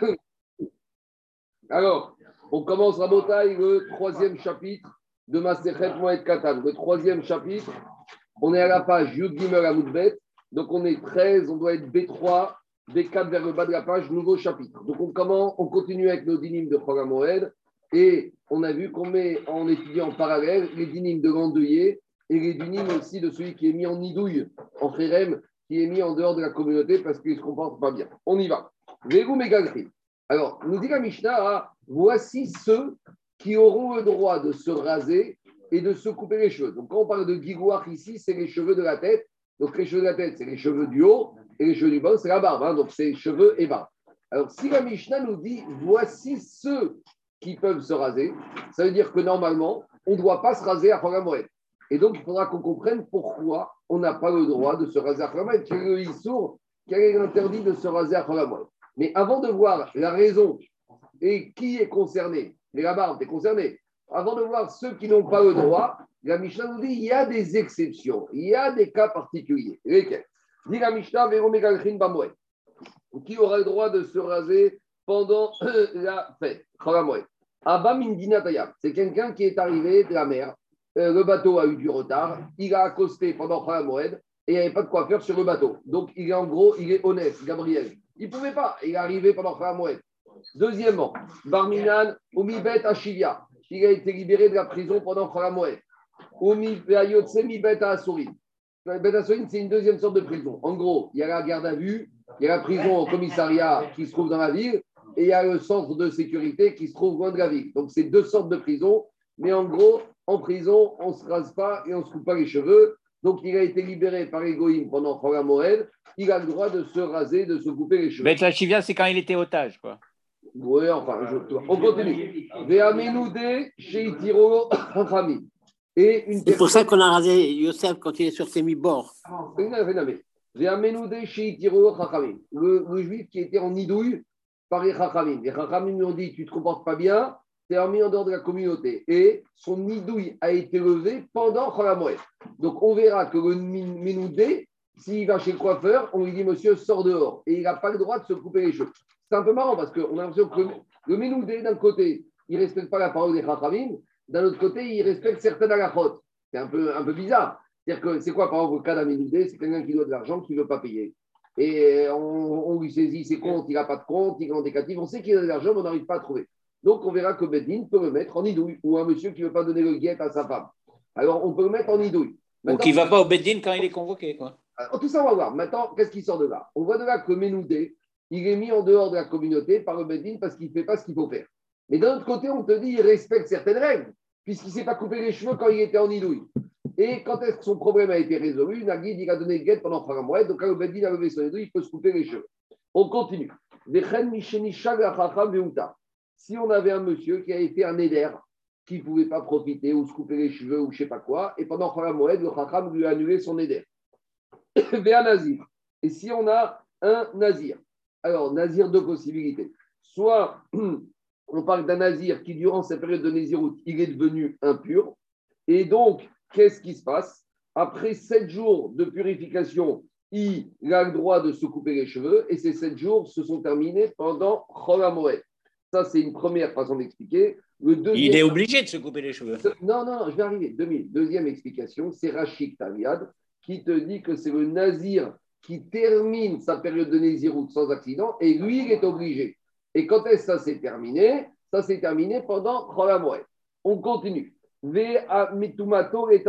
Alors, on commence à Botaï, le troisième chapitre de Maserhet Moed Katan. Le troisième chapitre, on est à la page Yud Gimel Amoudbet. Donc, on est 13, on doit être B3, B4 vers le bas de la page, nouveau chapitre. Donc, on, commence, on continue avec nos dynimes de Moed. Et on a vu qu'on met en étudiant en parallèle les dynimes de l'endeuillé et les dynimes aussi de celui qui est mis en nidouille, en frérem, qui est mis en dehors de la communauté parce qu'il ne se comporte pas bien. On y va. Alors, nous dit la Mishnah, ah, voici ceux qui auront le droit de se raser et de se couper les cheveux. Donc, quand on parle de guigouach ici, c'est les cheveux de la tête. Donc, les cheveux de la tête, c'est les cheveux du haut et les cheveux du bas, c'est la barbe. Hein. donc, c'est cheveux et barbe. Alors, si la Mishnah nous dit voici ceux qui peuvent se raser, ça veut dire que normalement, on ne doit pas se raser à Moed. Et donc, il faudra qu'on comprenne pourquoi on n'a pas le droit de se raser à Moed. Quel est le quel est l'interdit de se raser à Moed? Mais avant de voir la raison et qui est concerné, les barbe est concerné, avant de voir ceux qui n'ont pas le droit, la Mishnah nous dit il y a des exceptions, il y a des cas particuliers. Lesquels? Dit la Mishnah, qui aura le droit de se raser pendant la fête, c'est quelqu'un qui est arrivé de la mer, euh, le bateau a eu du retard, il a accosté pendant Moed et il n'y avait pas de faire sur le bateau. Donc, il est en gros, il est honnête, Gabriel. Il ne pouvait pas, il est arrivé pendant Moed. Deuxièmement, Barminan, Umibet Ashivia, il a été libéré de la prison pendant Moed. Umibet Mibet Asourin. Bet c'est une deuxième sorte de prison. En gros, il y a la garde à vue, il y a la prison au commissariat qui se trouve dans la ville, et il y a le centre de sécurité qui se trouve loin de la ville. Donc, c'est deux sortes de prisons, mais en gros, en prison, on ne se rase pas et on ne se coupe pas les cheveux. Donc, il a été libéré par Egoïm pendant Khora Moël. Il a le droit de se raser, de se couper les cheveux. Mais la chivia, c'est quand il était otage, quoi. Oui, enfin, je... on continue. chez Itiro C'est pour ça qu'on a rasé Yosef quand il est sur ses mi-bords. Le, le juif qui était en nidouille par les Chachamim. Les Chachamim lui ont dit Tu ne te comportes pas bien, es remis en dehors de la communauté. Et son nidouille a été levé pendant Cholamoed. Donc on verra que le Minoudé, s'il va chez le coiffeur, on lui dit Monsieur, sors dehors. Et il n'a pas le droit de se couper les cheveux. C'est un peu marrant parce qu'on a l'impression que le, Minoudé, d'un côté, il ne respecte pas la parole des Chachamim, d'un autre côté, il respecte certaines alachotes. C'est un peu, un peu bizarre. C'est-à-dire que c'est quoi, par exemple, le cas d'un Minoudé C'est quelqu'un qui doit de l'argent, qui ne veut pas payer et on, lui saisit ses comptes, il n'a pas de compte, il est en décatif, on sait qu'il a de l'argent, mais on n'arrive pas à trouver. Donc on verra que Bedin peut le mettre en idouille, ou un monsieur qui ne veut pas donner le guet à sa femme. Alors on peut le mettre en idouille. Donc il ne va pas au Bedin quand il est convoqué. Quoi. tout ça, on va voir. Maintenant, qu'est-ce qui sort de là? On voit de là que Ménoudé, il est mis en dehors de la communauté par le Bedin parce qu'il ne fait pas ce qu'il faut faire. Mais d'un autre côté, on te dit qu'il respecte certaines règles, puisqu'il ne s'est pas coupé les cheveux quand il était en idouille. Et quand est-ce que son problème a été résolu? Nagid, il a donné guette pendant mois. donc quand le Bedin a levé son édouille, il peut se couper les cheveux. On continue. Si on avait un monsieur qui a été un éder, qui ne pouvait pas profiter ou se couper les cheveux ou je ne sais pas quoi, et pendant Moed, le Chacham lui a annulé son éder. un nazir. Et si on a un nazir Alors, nazir, deux possibilités. Soit on parle d'un nazir qui, durant cette période de naziroute, il est devenu impur, et donc qu'est-ce qui se passe? Après sept jours de purification, il a le droit de se couper les cheveux et ces sept jours se sont terminés pendant Cholamoed. Ça, c'est une première façon d'expliquer. il est obligé de se couper les cheveux. Non, non, je vais arriver. Deuxième explication, c'est Rachid Tamiad qui te dit que c'est le nazir qui termine sa période de Nézirut sans accident et lui, il est obligé. Et quand est-ce que ça s'est terminé? Ça s'est terminé pendant Cholamoed. On continue. Vea mitumato et.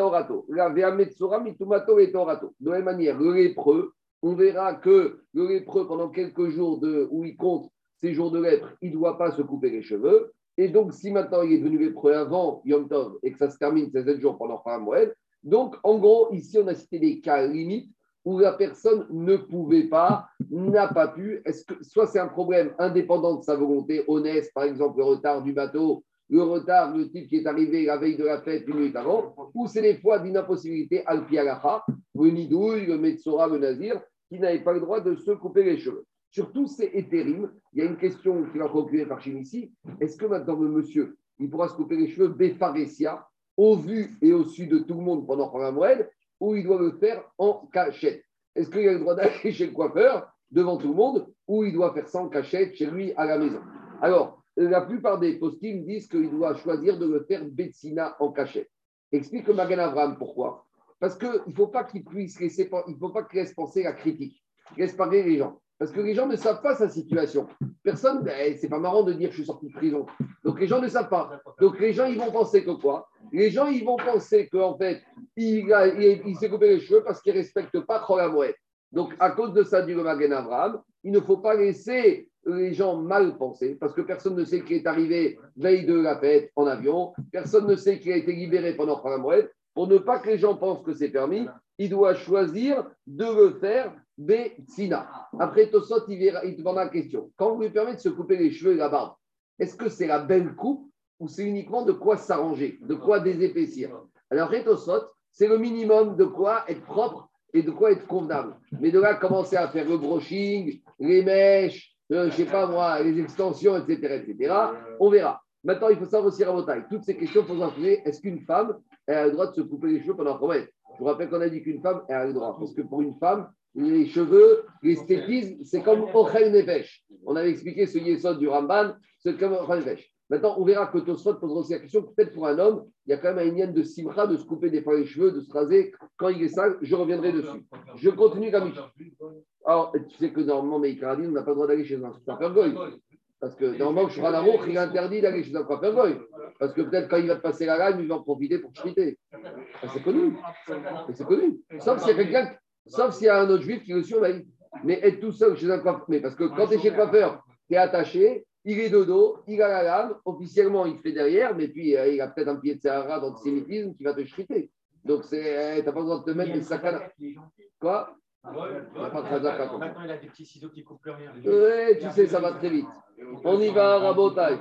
La vea metsura mitumato et. De la même manière, le lépreux, on verra que le lépreux, pendant quelques jours de, où il compte ses jours de lèpre, il ne doit pas se couper les cheveux. Et donc, si maintenant il est devenu lépreux avant Yom Tov et que ça se termine ces 7 jours pendant fin Moël, donc en gros, ici, on a cité des cas limites où la personne ne pouvait pas, n'a pas pu. Est-ce que soit c'est un problème indépendant de sa volonté, honnête, par exemple le retard du bateau, le retard, le type qui est arrivé la veille de la fête une minute avant, ou c'est des fois d'une impossibilité al le nidouille, le le Nazir, qui n'avait pas le droit de se couper les cheveux. Surtout, c'est éthérime. Il y a une question qui va conclure par ici. Est-ce que maintenant le monsieur, il pourra se couper les cheveux Béfaresia, au vu et au su de tout le monde pendant un mois, ou il doit le faire en cachette? Est-ce qu'il a le droit d'aller chez le coiffeur devant tout le monde ou il doit faire ça en cachette chez lui à la maison? Alors, la plupart des postings disent qu'il doit choisir de le faire Betsina en cachette. Explique Magan Avram pourquoi. Parce qu'il ne faut pas qu'il puisse laisser, il faut pas qu'il laisse penser la critique, qu'il laisse parler les gens. Parce que les gens ne savent pas sa situation. Personne, ben, c'est pas marrant de dire je suis sorti de prison. Donc les gens ne savent pas. Donc les gens, ils vont penser que quoi? Les gens, ils vont penser qu'en fait, il, s'est coupé les cheveux parce qu'il ne respecte pas mouette. Donc à cause de ça, dit le Magen Abraham, il ne faut pas laisser les gens mal penser, parce que personne ne sait qu'il est arrivé veille de la fête en avion, personne ne sait qu'il a été libéré pendant la mouette. Pour ne pas que les gens pensent que c'est permis, il doit choisir de le faire Betsina. Après, Tosot, il, demande la question. Quand vous lui permettez de se couper les cheveux et la barbe, est-ce que c'est la belle coupe ou c'est uniquement de quoi s'arranger, de quoi désépaissir? Alors, Tosot, c'est le minimum de quoi être propre et de quoi être convenable. Mais de là, commencer à faire le brushing, les mèches, euh, je ne sais pas moi, les extensions, etc., etc., on verra. Maintenant, il faut savoir aussi taille. Toutes ces questions, il faut se est-ce qu'une femme a le droit de se couper les cheveux pendant combien Je vous rappelle qu'on a dit qu'une femme a le droit. Parce que pour une femme, les cheveux, l'esthétisme, c'est comme Ochel Nefesh. On avait expliqué ce yesod du Ramban, c'est comme Ochel Nefesh. Maintenant, on verra que Tosfot posera aussi la question, peut-être pour un homme, il y a quand même un lien de simra, de se couper des fois les cheveux, de se raser quand il est sale. Je reviendrai dessus. Je continue comme Alors, tu sais que normalement, Meïkaradi, on n'a pas le droit d'aller chez un coiffeur goy. Parce que normalement, je serai l'amour, il est interdit d'aller chez un coiffeur goy. Parce que peut-être quand il va te passer la lame, il va en profiter pour chriter. C'est connu. C'est connu. Sauf y a quelqu'un Sauf s'il y a un autre juif qui le surveille. Mais être tout seul chez un coiffeur, mais parce que quand tu es chez le coiffeur, tu es attaché, il est de dos, il a la lame, officiellement il fait derrière, mais puis euh, il a peut-être un pied de Sahara d'antisémitisme qui va te chriter. Donc tu n'as pas besoin de te mettre des sacs à Quoi? Maintenant, il a des petits ciseaux qui coupent plus rien. Oui, tu sais, ça va très vite. On y va, Rabotai.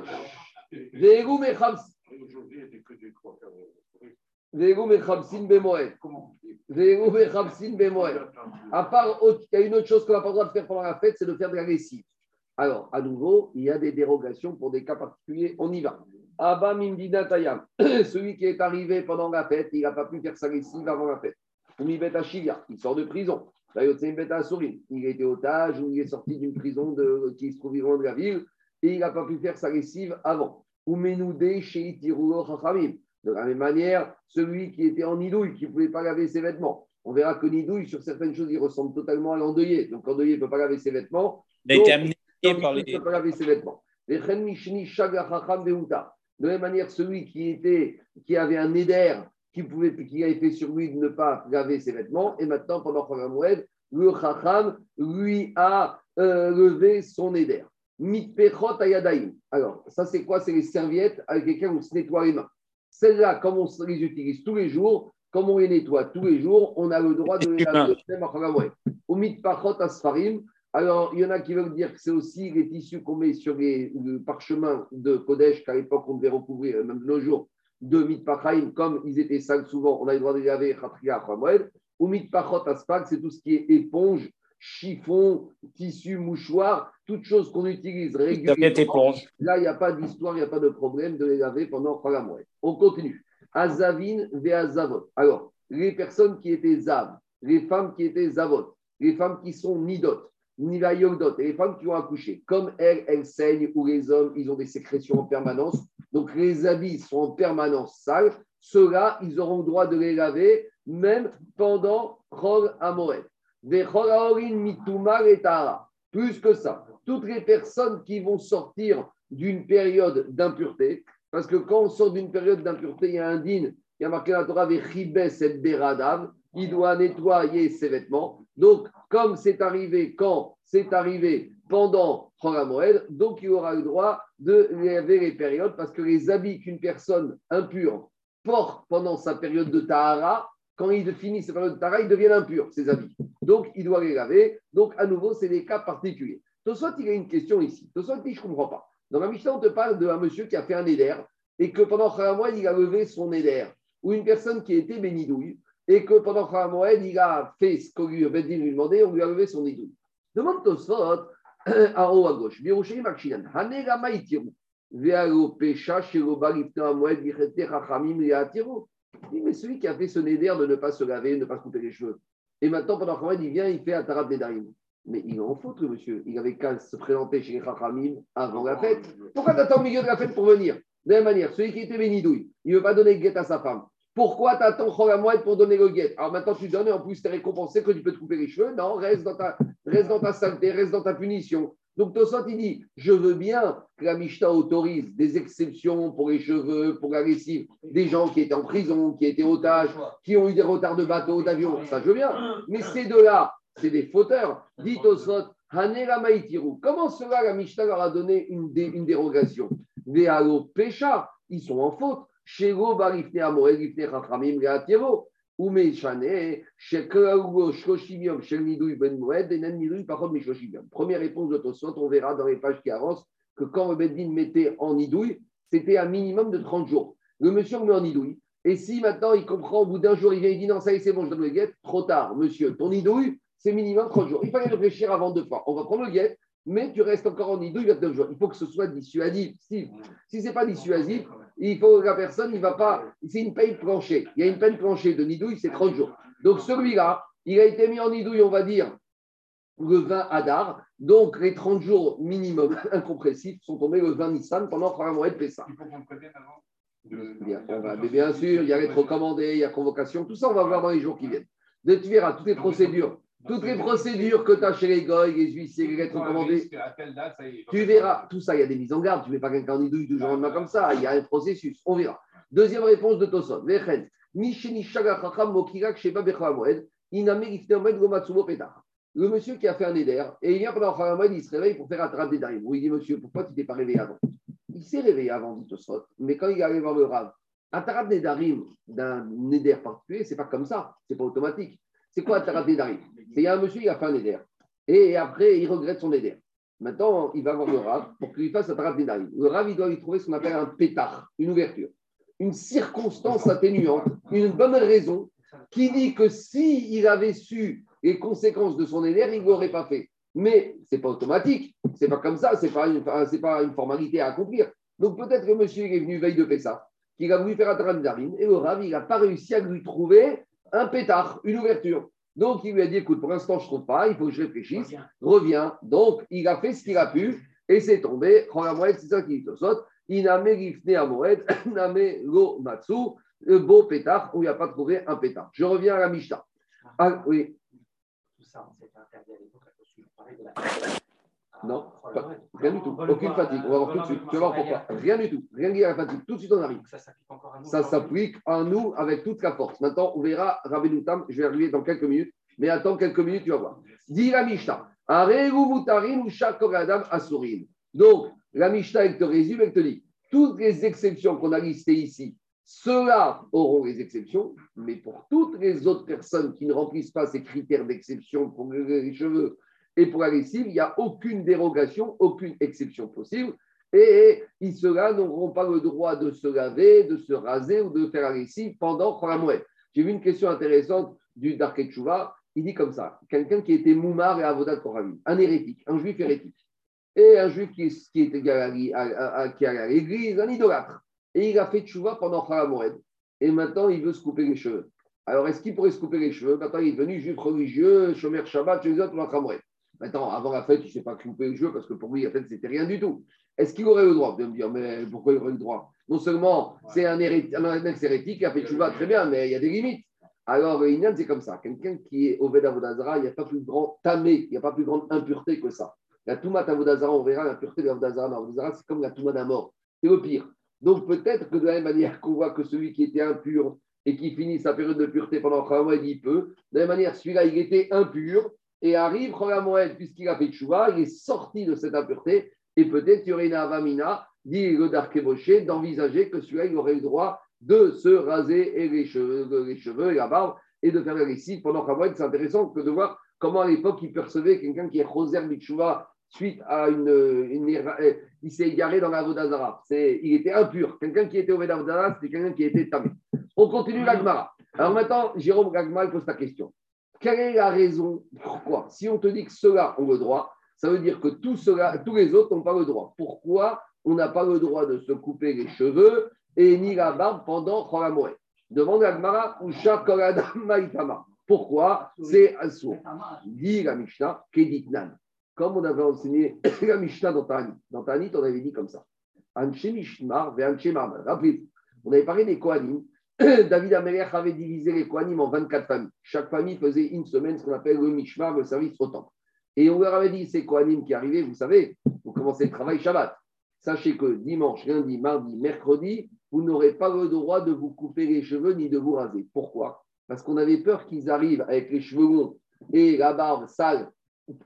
Aujourd'hui, il n'y a que des. À part, il y a une autre chose qu'on n'a pas le droit de faire pendant la fête, c'est de faire de la lessive. Alors, à nouveau, il y a des dérogations pour des cas particuliers. On y va. Abba Mimdina Tayam, celui qui est arrivé pendant la fête, il n'a pas pu faire sa lessive avant la fête. il sort de prison. Il a été otage ou il est sorti d'une prison de, qui se trouve loin de la ville et il n'a pas pu faire sa lessive avant. Ou Menoudé chez Chachamim. De la même manière, celui qui était en nidouille, qui ne pouvait pas laver ses vêtements. On verra que nidouille, sur certaines choses, il ressemble totalement à l'endeuillé. Donc, l'endeuillé ne peut pas laver ses vêtements. Il a été amené par les... Il ne peut pas laver ses vêtements. De la même manière, celui qui, était, qui avait un éder, qui, pouvait, qui a été sur lui de ne pas laver ses vêtements, et maintenant, pendant Khamoued, le Chacham lui a euh, levé son éder. Mitpechot ayadaim. Alors, ça, c'est quoi? C'est les serviettes avec lesquelles on se nettoie les mains. Celles-là, comme on les utilise tous les jours, comme on les nettoie tous les jours, on a le droit de les laver. Alors, il y en a qui veulent dire que c'est aussi les tissus qu'on met sur les, le parchemin de Kodesh, qu'à l'époque on devait recouvrir, même de nos jours, de mitpachaim, comme ils étaient sales souvent, on a le droit de les laver, ou mitpachot asfag, c'est tout ce qui est éponge, chiffon, tissu, mouchoir, toutes choses qu'on utilise régulièrement. Là, il n'y a pas d'histoire, il n'y a pas de problème de les laver pendant mois. On continue. Azavin Azavot. Alors, les personnes qui étaient zav, les femmes qui étaient zavot, les femmes qui sont nidot, nivayodot, et les femmes qui ont accouché, comme elles, elles saignent, ou les hommes, ils ont des sécrétions en permanence, donc les habits sont en permanence sales, ceux-là, ils auront le droit de les laver même pendant Chol Amoed. Plus que ça, toutes les personnes qui vont sortir d'une période d'impureté, parce que quand on sort d'une période d'impureté, il y a un din, il y a marqué la Torah, il doit nettoyer ses vêtements. Donc, comme c'est arrivé quand c'est arrivé pendant Moed, donc il aura le droit de laver les périodes, parce que les habits qu'une personne impure porte pendant sa période de Tahara, quand il finit sa période de Tahara, ils deviennent impurs, ses habits. Donc, il doit les laver. Donc, à nouveau, c'est des cas particuliers. Tosot, il y a une question ici. Tosot dit, je ne comprends pas. Dans la Mishnah, on te parle d'un monsieur qui a fait un éder et que pendant Kharamoued, il a levé son éder. Ou une personne qui était bénidouille et que pendant Kharamoued, il a fait ce qu'on lui lui demander, on lui a levé son édouille. Demande Tosot à haut à gauche. Chachamim, Leatiru. Mais celui qui a fait ce néder de ne pas se laver, de ne pas se couper les cheveux, et maintenant, pendant Kharamoued, il vient, il fait un Tarab Nedarim. Mais il en faute, le monsieur. Il avait qu'à se présenter chez les Chachamim avant la fête. Pourquoi t'attends au milieu de la fête pour venir? De la même manière, celui qui était bénidouille, il ne veut pas donner le guet à sa femme. Pourquoi t'attends Cholamoued pour donner le guet? Alors maintenant, tu donnes et en plus, tu es récompensé que tu peux te couper les cheveux. Non, reste dans ta, reste dans ta saleté, reste dans ta punition. Donc Tosot, il dit, je veux bien que la Mishnah autorise des exceptions pour les cheveux, pour la lessive, des gens qui étaient en prison, qui étaient otages, qui ont eu des retards de bateau, d'avion, ça je veux bien. Mais ces deux-là, c'est des fauteurs. Dit Tosot. Comment cela, la Mishnah leur a donné une, dérogation? Vealo Pécha, ils sont en faute. Shego Barifne Leatiero. Ben Première réponse de Tosot, on verra dans les pages qui avancent que quand le mettait en idouille, c'était un minimum de 30 jours. Le monsieur met en idouille. Et si maintenant il comprend, au bout d'un jour, il vient et dit non, ça y est, c'est bon, je donne le guet, trop tard, monsieur, ton idouille, c'est minimum 30 jours. Il fallait réfléchir avant deux fois. On va prendre le guet, mais tu restes encore en idouille 29 jours. Il faut que ce soit dissuasif. Si, si ce n'est pas dissuasif, il faut que la personne, il va pas. C'est une peine planchée. Il y a une peine planchée de nidouille, c'est 30 jours. Donc celui-là, il a été mis en nidouille, on va dire, le 20 Adar. Donc les 30 jours minimum incompressifs sont tombés le 20 Nissan pendant un mois de Pessah. Il faut qu'on prévienne avant. Bien, bien sûr, il y a les recommandé, il y a convocation, tout ça, on va voir dans les jours qui viennent. De tu verras toutes les procédures toutes les procédures que tu as chez les goy, les huissiers, les lettres recommandées, tu verras, tout ça, il y a des mises en garde. Tu ne mets pas quelqu'un en idouille du jour au lendemain comme ça. Il y a un processus. On verra. Deuxième réponse de Toson. Le monsieur qui a fait un éder, et il vient pendant Khalamoued, il se réveille pour faire un des Darim. il dit Monsieur, pourquoi tu t'es pas réveillé avant? Il s'est réveillé avant, dit Tosot, mais quand il est allé voir le Rav, un tarab Nedarim d'un Neder particulier, c'est pas comme ça, c'est pas automatique. C'est quoi un tarab Nedarim il y a un monsieur, il a fait un éder. Et après, il regrette son éder. Maintenant, il va voir le Rav pour qu'il fasse un Nedarim. Le Rav, il doit lui trouver ce qu'on appelle un pétard, une ouverture. Une circonstance atténuante, une bonne raison qui dit que s'il il avait su les conséquences de son éder, il ne l'aurait pas fait. Mais ce n'est pas automatique, ce n'est pas comme ça, ce n'est pas, une, formalité à accomplir. Donc peut-être que monsieur est venu veille de Pessah, qu'il a voulu faire un tarab et le Rav, il n'a pas réussi à lui trouver un pétard, une ouverture. Donc, il lui a dit, écoute, pour l'instant, je ne trouve pas, il faut que je réfléchisse, reviens. Donc, il a fait ce qu'il a pu et c'est tombé. C'est ça qui saute. Iname gifne amoed, name lo matsu, le beau pétard où il n'a pas trouvé un pétard. Je reviens à la Mishnah. Ah, oui. Tout ça, on s'est interdit à l'époque non, rien du tout. Aucune fatigue. On va voir tout de suite. Tu vas voir pourquoi. Rien du tout. Rien lié à la fatigue. Tout de suite, on arrive. Ça s'applique encore à nous. Ça s'applique à nous avec toute la force. Maintenant, on verra Rabbi Tam. Je vais arriver dans quelques minutes. Mais attends quelques minutes, tu vas voir. Dis la Mishnah. Donc, la Mishnah, elle te résume, elle te dit toutes les exceptions qu'on a listées ici, ceux-là auront les exceptions, mais pour toutes les autres personnes qui ne remplissent pas ces critères d'exception pour les cheveux, et pour la lessive, il n'y a aucune dérogation, aucune exception possible. Et ceux-là n'auront pas le droit de se laver, de se raser ou de faire la pendant Khoramoued. J'ai vu une question intéressante du Darket Il dit comme ça quelqu'un qui était Moumar et Avodat Koravim, un hérétique, un juif hérétique, et un juif qui, qui était à, l'église, un idolâtre. Et il a fait Tchouva pendant Khoramoued. Et maintenant, il veut se couper les cheveux. Alors, est-ce qu'il pourrait se couper les cheveux? Maintenant, il est devenu juif religieux, Shomer Shabbat, chez les autres, Maintenant, avant la fête, il ne s'est pas coupé le jeu parce que pour lui, la fête, c'était rien du tout. Est-ce qu'il aurait le droit de me dire, mais pourquoi il aurait le droit? Non seulement c'est un, un ex-hérétique qui a fait Chouva très bien, mais il y a des limites. Alors, Inyan, c'est comme ça. Quelqu'un qui est au Avodazara, il n'y a pas plus grand tamé, il n'y a pas plus grande impureté que ça. La Touma Avodazara, on verra l'impureté de l'Avodazara. c'est comme la Touma d'un mort. C'est le pire. Donc, peut-être que de la même manière qu'on voit que celui qui était impur et qui finit sa période de pureté pendant un mois, il peut. De la même manière, celui-là, il était impur et arrive Moed, puisqu'il a fait Tchouva, il est sorti de cette impureté, et peut-être il y aurait une avamina, dit le Darkeboché, d'envisager que celui-là, il aurait le droit de se raser et les cheveux, les cheveux et la barbe, et de faire la lessive pendant Moed. C'est intéressant que de voir comment à l'époque il percevait quelqu'un qui est Roser Bichouva suite à une, euh, il s'est égaré dans la Vodazara. Il était impur. Quelqu'un qui était au Vodazara, c'était quelqu'un qui était tamé. On continue l'Agmara. Alors maintenant, Jérôme Gagma pose ta question. Quelle est la raison Pourquoi? Si on te dit que ceux-là ont le droit, ça veut dire que tous, cela, tous les autres n'ont pas le droit. Pourquoi on n'a pas le droit de se couper les cheveux et ni la barbe pendant Choramoé Demande à Gmara ou Maïtama. Pourquoi? C'est Assour. Dit la Mishnah, Keditnan. Comme on avait enseigné la Mishnah dans Tanit. Dans Tanit, on avait dit comme ça. Anche Mishmar, Anche Rappelez-vous, on avait parlé des Kohanim. David Amelech avait divisé les Kohanim en 24 familles. Chaque famille faisait une semaine ce qu'on appelle le Mishmar, le service au temple. Et on leur avait dit, ces Kohanim qui arrivaient, vous savez, vous commencez le travail Shabbat. Sachez que dimanche, lundi, mardi, mercredi, vous n'aurez pas le droit de vous couper les cheveux ni de vous raser. Pourquoi? Parce qu'on avait peur qu'ils arrivent avec les cheveux longs et la barbe sale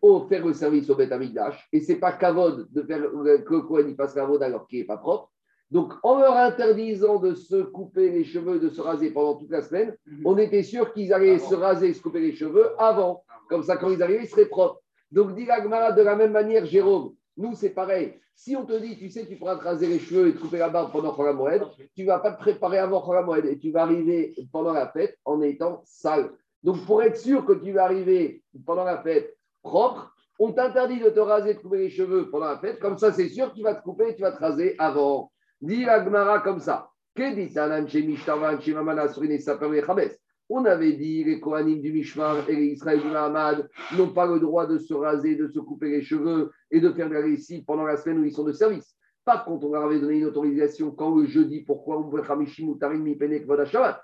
pour faire le service au Beth Amikdash. Et ce n'est pas kavod de faire que le Kohen fasse kavod alors qu'il n'est pas propre. Donc, en leur interdisant de se couper les cheveux, de se raser pendant toute la semaine, on était sûr qu'ils allaient se raser, se couper les cheveux avant. Comme ça, quand ils arrivaient, ils seraient propres. Donc, dit Agmara de la même manière, Jérôme, nous, c'est pareil. Si on te dit, tu sais, tu pourras te raser les cheveux et te couper la barbe pendant Moed, tu ne vas pas te préparer avant Moed et tu vas arriver pendant la fête en étant sale. Donc, pour être sûr que tu vas arriver pendant la fête propre, on t'interdit de te raser, de couper les cheveux pendant la fête. Comme ça, c'est sûr que tu vas te couper et tu vas te raser avant. Dis la Gemara comme ça. On avait dit les Kohanim du Mishmar et les Israël du Mahamad n'ont pas le droit de se raser, de se couper les cheveux et de faire de la récit pendant la semaine où ils sont de service. Par contre, on leur avait donné une autorisation quand le jeudi, pourquoi on pouvait Hamishim ou Tarim Mipene Kvoda Shabbat?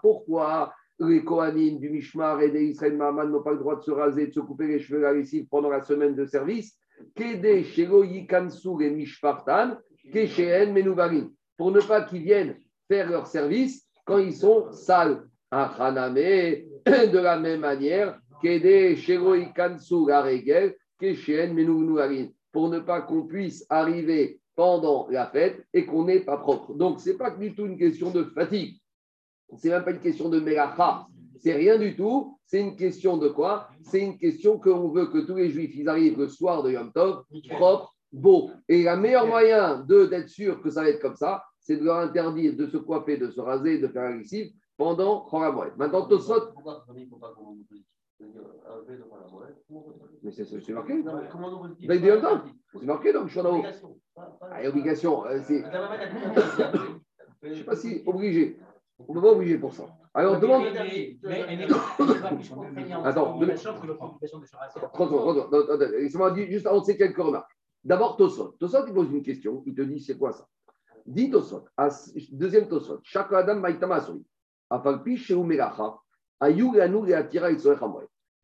Pourquoi les Kohanim du Mishmar et des Israël Mahamad n'ont pas le droit de se raser, de se couper les cheveux la pendant la semaine de service Kede Shelo Yikansu et Mishpartan, Kesheen Menuvarim pour ne pas qu'ils viennent faire leur service quand ils sont sales. de la même manière, pour ne pas qu'on puisse arriver pendant la fête et qu'on n'est pas propre. Donc, ce n'est pas du tout une question de fatigue. Ce n'est même pas une question de mélacha. C'est rien du tout. C'est une question de quoi? C'est une question qu'on veut que tous les juifs ils arrivent le soir de Yom Tov propre, beau. Et le meilleur moyen d'être sûr que ça va être comme ça, c'est de leur interdire de se coiffer, de se raser, de faire un lessive pendant Choramoed. Maintenant, Tosot. Mais c'est marqué. C'est marqué donc je suis en haut. Ah, obligation. Euh, c'est... Je ne sais pas si obligé. On ne peut pas obliger pour ça. Alors, demande. Attends, laissez-moi dire juste avant de quelques remarques. D'abord, Tosot. Tosot, il pose une question. Il te dit c'est quoi ça? Dit Tosot, deuxième Tosot, chaque Adam maïtama asuri. Afalpi sheu melacha, ayou et atira et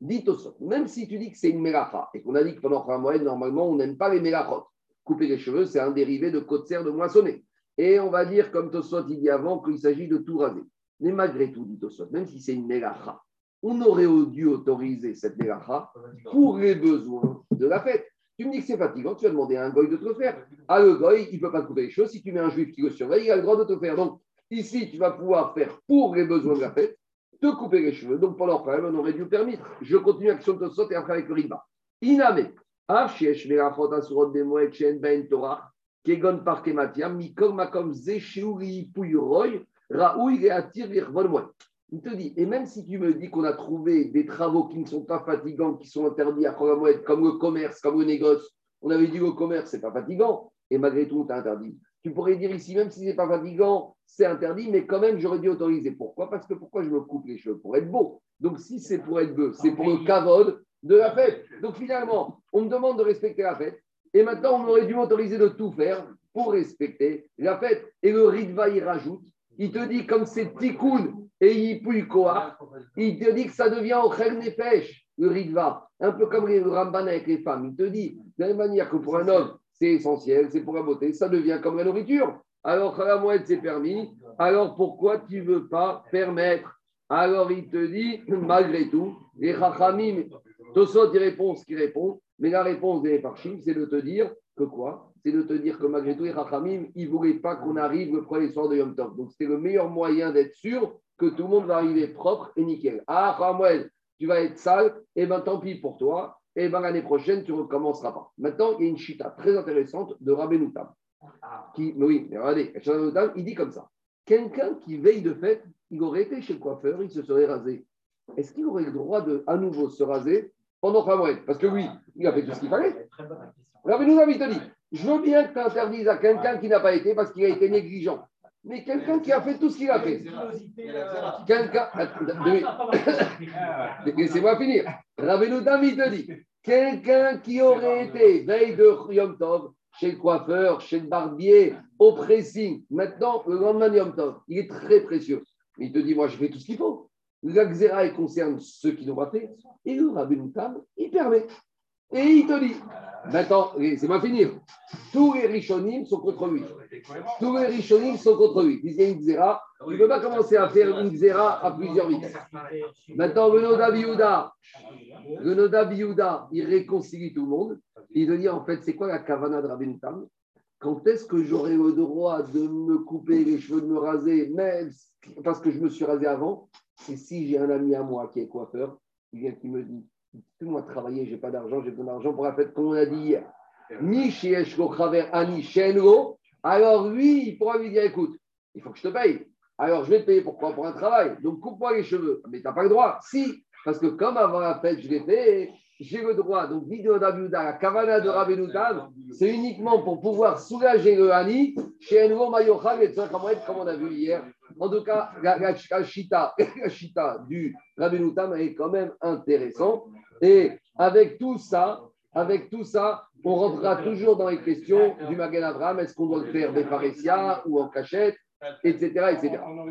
Dit Tosot, même si tu dis que c'est une melacha et qu'on a dit que pendant Hamoed, normalement, on n'aime pas les melachot. Couper les cheveux, c'est un dérivé de côte de moissonner. Et on va dire, comme Tosot il dit avant, qu'il s'agit de tout raser. Mais malgré tout, dit Tosot, même si c'est une melacha, on aurait dû autoriser cette melacha pour les besoins de la fête. Tu me dis que c'est fatigant, tu vas demander à un goy de te le faire. Ah, le goy, il ne peut pas couper les choses. Si tu mets un juif qui le surveille, il a le droit de te le faire. Donc, ici, tu vas pouvoir faire pour les besoins de la fête, te couper les cheveux. Donc, pendant problème, on aurait dû le permettre. Je continue avec son tosot et après avec le riba. Iname. Ben Torah, Kegon Parkematiam, Mikol Makom Raoui Virvolmoy. Il te dit, et même si tu me dis qu'on a trouvé des travaux qui ne sont pas fatigants, qui sont interdits à Kholamoued, comme le commerce, comme le négoce, on avait dit le commerce, c'est pas fatigant, et malgré tout, on t'a interdit. Tu pourrais dire ici, même si ce n'est pas fatigant, c'est interdit, mais quand même, j'aurais dû autoriser. Pourquoi? Parce que pourquoi je me coupe les cheveux? Pour être beau. Donc, si c'est pour être beau, c'est pour le cavode de la fête. Donc, finalement, on me demande de respecter la fête, et maintenant, on aurait dû m'autoriser de tout faire pour respecter la fête. Et le Ritva, il rajoute, il te dit, comme c'est tikkun et pouille quoi Il te dit que ça devient au pêche le ritva, un peu comme le ramban avec les femmes. Il te dit, de la même manière que pour un homme, c'est essentiel, c'est pour la beauté, ça devient comme la nourriture. Alors, la moelle, c'est permis. Alors, pourquoi tu ne veux pas permettre? Alors, il te dit, malgré tout, les rachamim, Tosot, il répond ce qu'il répond, mais la réponse des parchim, c'est de te dire que quoi? C'est de te dire que malgré tout, les rachamim, ils ne voulaient pas qu'on arrive le premier soir de Yom Tov. Donc, c'était le meilleur moyen d'être sûr que tout le monde va arriver propre et nickel. Ah, Ramwell, tu vas être sale, et eh bien tant pis pour toi, et eh bien l'année prochaine, tu ne recommenceras pas. Maintenant, il y a une chita très intéressante de Rabbeinu Tam. Qui, oui, regardez, il dit comme ça. Quelqu'un qui veille de fête, il aurait été chez le coiffeur, il se serait rasé. Est-ce qu'il aurait le droit de à nouveau se raser? Pendant Ramwell Parce que oui, il a fait tout ce qu'il fallait. Rabbeinu Tam, il te dit, je veux bien que tu interdises à quelqu'un qui n'a pas été parce qu'il a été négligent. mais quelqu'un qui a fait tout ce qu'il a fait. Quelqu'un. Laissez-moi finir. Rabbeinu David te dit quelqu'un qui aurait été veille de Yom Tov, chez le coiffeur, chez le barbier, au pressing. Maintenant, le lendemain de Yom Tov, il est très précieux. Il te dit, moi, je fais tout ce qu'il faut. La Xéra, concerne ceux qui pas fait. Et le Rabbeinu Tam, il permet. Et il te dit, maintenant, c'est moi finir. Tous les Rishonim sont contre lui. Tous les Rishonim sont contre lui. Il y a une Xéra. Il ne peut pas commencer à faire une Xéra à plusieurs vitesses. Maintenant, le Noda Biouda, le il réconcilie tout le monde. Il te dit, en fait, c'est quoi la Kavana de Rabbeinu Tam Quand est-ce que j'aurai le droit de me couper les cheveux, de me raser, même parce que je me suis rasé avant? C'est si j'ai un ami à moi qui est coiffeur, il vient qui me dit moi travailler, je n'ai pas d'argent, j'ai besoin d'argent pour la fête, comme on a dit hier. Ni chez Ani alors lui, il pourra lui dire écoute, il faut que je te paye. Alors je vais te payer pourquoi Pour un travail. Donc coupe-moi les cheveux. Mais tu n'as pas le droit. Si, parce que comme avant la fête, je l'ai fait, j'ai le droit. Donc, vidéo d'Abiouda, la kavana de Rabbenoutan, c'est uniquement pour pouvoir soulager le Hani chez Envo Mayochal et comme on a vu hier. En tout cas, la, la, la chita, la chita du est quand même intéressant. Et avec tout ça, avec tout ça, on rentrera toujours dans les questions du Magen Abraham. Est-ce qu'on doit le faire des pharisiens ou en cachette, etc. etc. On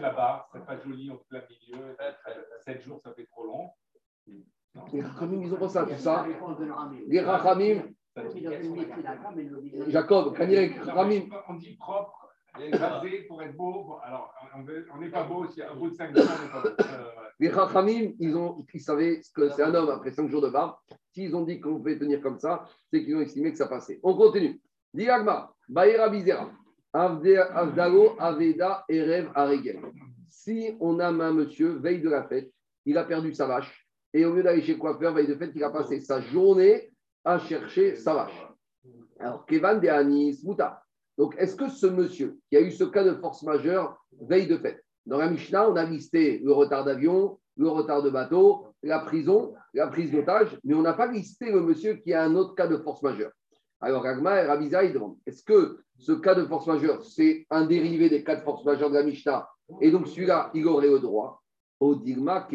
là-bas, c'est pas joli, on plein milieu. 7 jours, ça fait trop long. Les Rachamim, ils ont pensé à tout ça. Les Rachamim, Jacob, Rachamim. On dit propre pour être beau. Alors, on n'est pas beau si un bout de 5 jours, on n'est pas beau. Les Rachamim, ils, ont, ils savaient que c'est un homme après 5 jours de barbe. S'ils ont dit qu'on pouvait tenir comme ça, c'est qu'ils ont estimé que ça passait. On continue. Diagma, Aveda, Erev, Aregel. Si on a un monsieur, veille de la fête, il a perdu sa vache, et au lieu d'aller chez le coiffeur, veille de fête, il a passé sa journée à chercher sa vache. Alors, Kevan de Anis Mouta. Donc, est-ce que ce monsieur qui a eu ce cas de force majeure, veille de fête, dans la Mishnah, on a listé le retard d'avion, le retard de bateau, la prison, la prise d'otage, mais on n'a pas listé le monsieur qui a un autre cas de force majeure. Alors, Agma et Rabiza, est-ce que ce cas de force majeure, c'est un dérivé des cas de force majeure de la Mishnah Et donc, celui-là, il aurait le droit. Au digma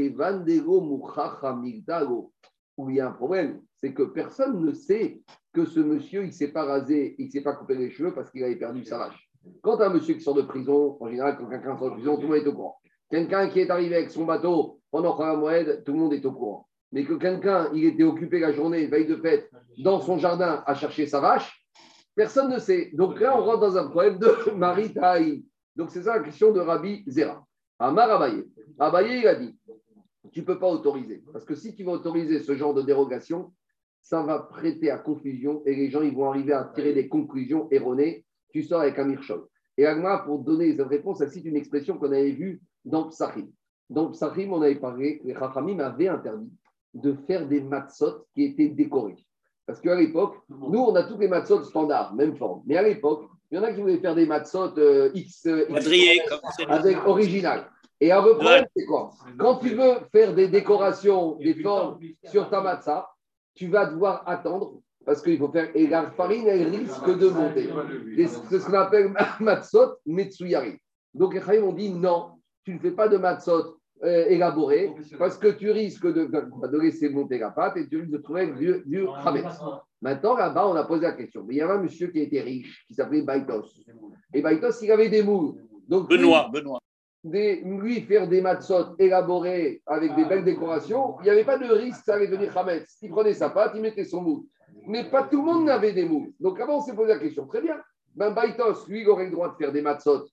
Où il y a un problème, c'est que personne ne sait que ce monsieur, il ne s'est pas rasé, il ne s'est pas coupé les cheveux parce qu'il avait perdu sa vache. Quand un monsieur qui sort de prison, en général, quand quelqu'un sort de prison, tout le monde est au courant. Quelqu'un qui est arrivé avec son bateau pendant la moed, tout le monde est au courant. Mais que quelqu'un, il était occupé la journée, veille de fête, dans son jardin à chercher sa vache, personne ne sait. Donc là, on rentre dans un problème de Marie Donc c'est ça la question de Rabbi Zera. Amar Abaye. Abaye, il a dit tu ne peux pas autoriser. Parce que si tu vas autoriser ce genre de dérogation, ça va prêter à confusion et les gens ils vont arriver à tirer des conclusions erronées. Tu sors avec un mirchol. Et Agma, pour donner cette réponse, elle cite une expression qu'on avait vue dans Psachim. Dans Psachim, on avait parlé, les Chachamim avaient interdit de faire des matzot qui étaient décorés. Parce qu'à l'époque, nous, on a tous les matzot standards, même forme. Mais à l'époque, il y en a qui voulaient faire des matzot euh, X, euh, avec original. Et un problème, c'est quoi Quand tu veux faire des décorations, des formes sur ta matzah, tu vas devoir attendre parce qu'il faut faire. Et la farine, elle risque de monter. C'est ce qu'on appelle matzot metsuyari. Donc les Chaïm ont dit non, tu ne fais pas de matzot euh, élaboré parce que tu risques de, de, laisser monter la pâte et tu risques de trouver du, du Maintenant, là-bas, on a posé la question. Mais il y avait un monsieur qui était riche, qui s'appelait Baitos. Et Baitos, il avait des moules. Donc, Benoît, Benoît. lui faire des matzot élaborés avec des belles décorations, il n'y avait pas de risque que ça allait devenir Hametz. Il prenait sa pâte, il mettait son moule. Mais pas tout le monde n'avait des moules. Donc avant, on s'est posé la question. Très bien. Ben, Baitos, lui, il aurait le droit de faire des matzot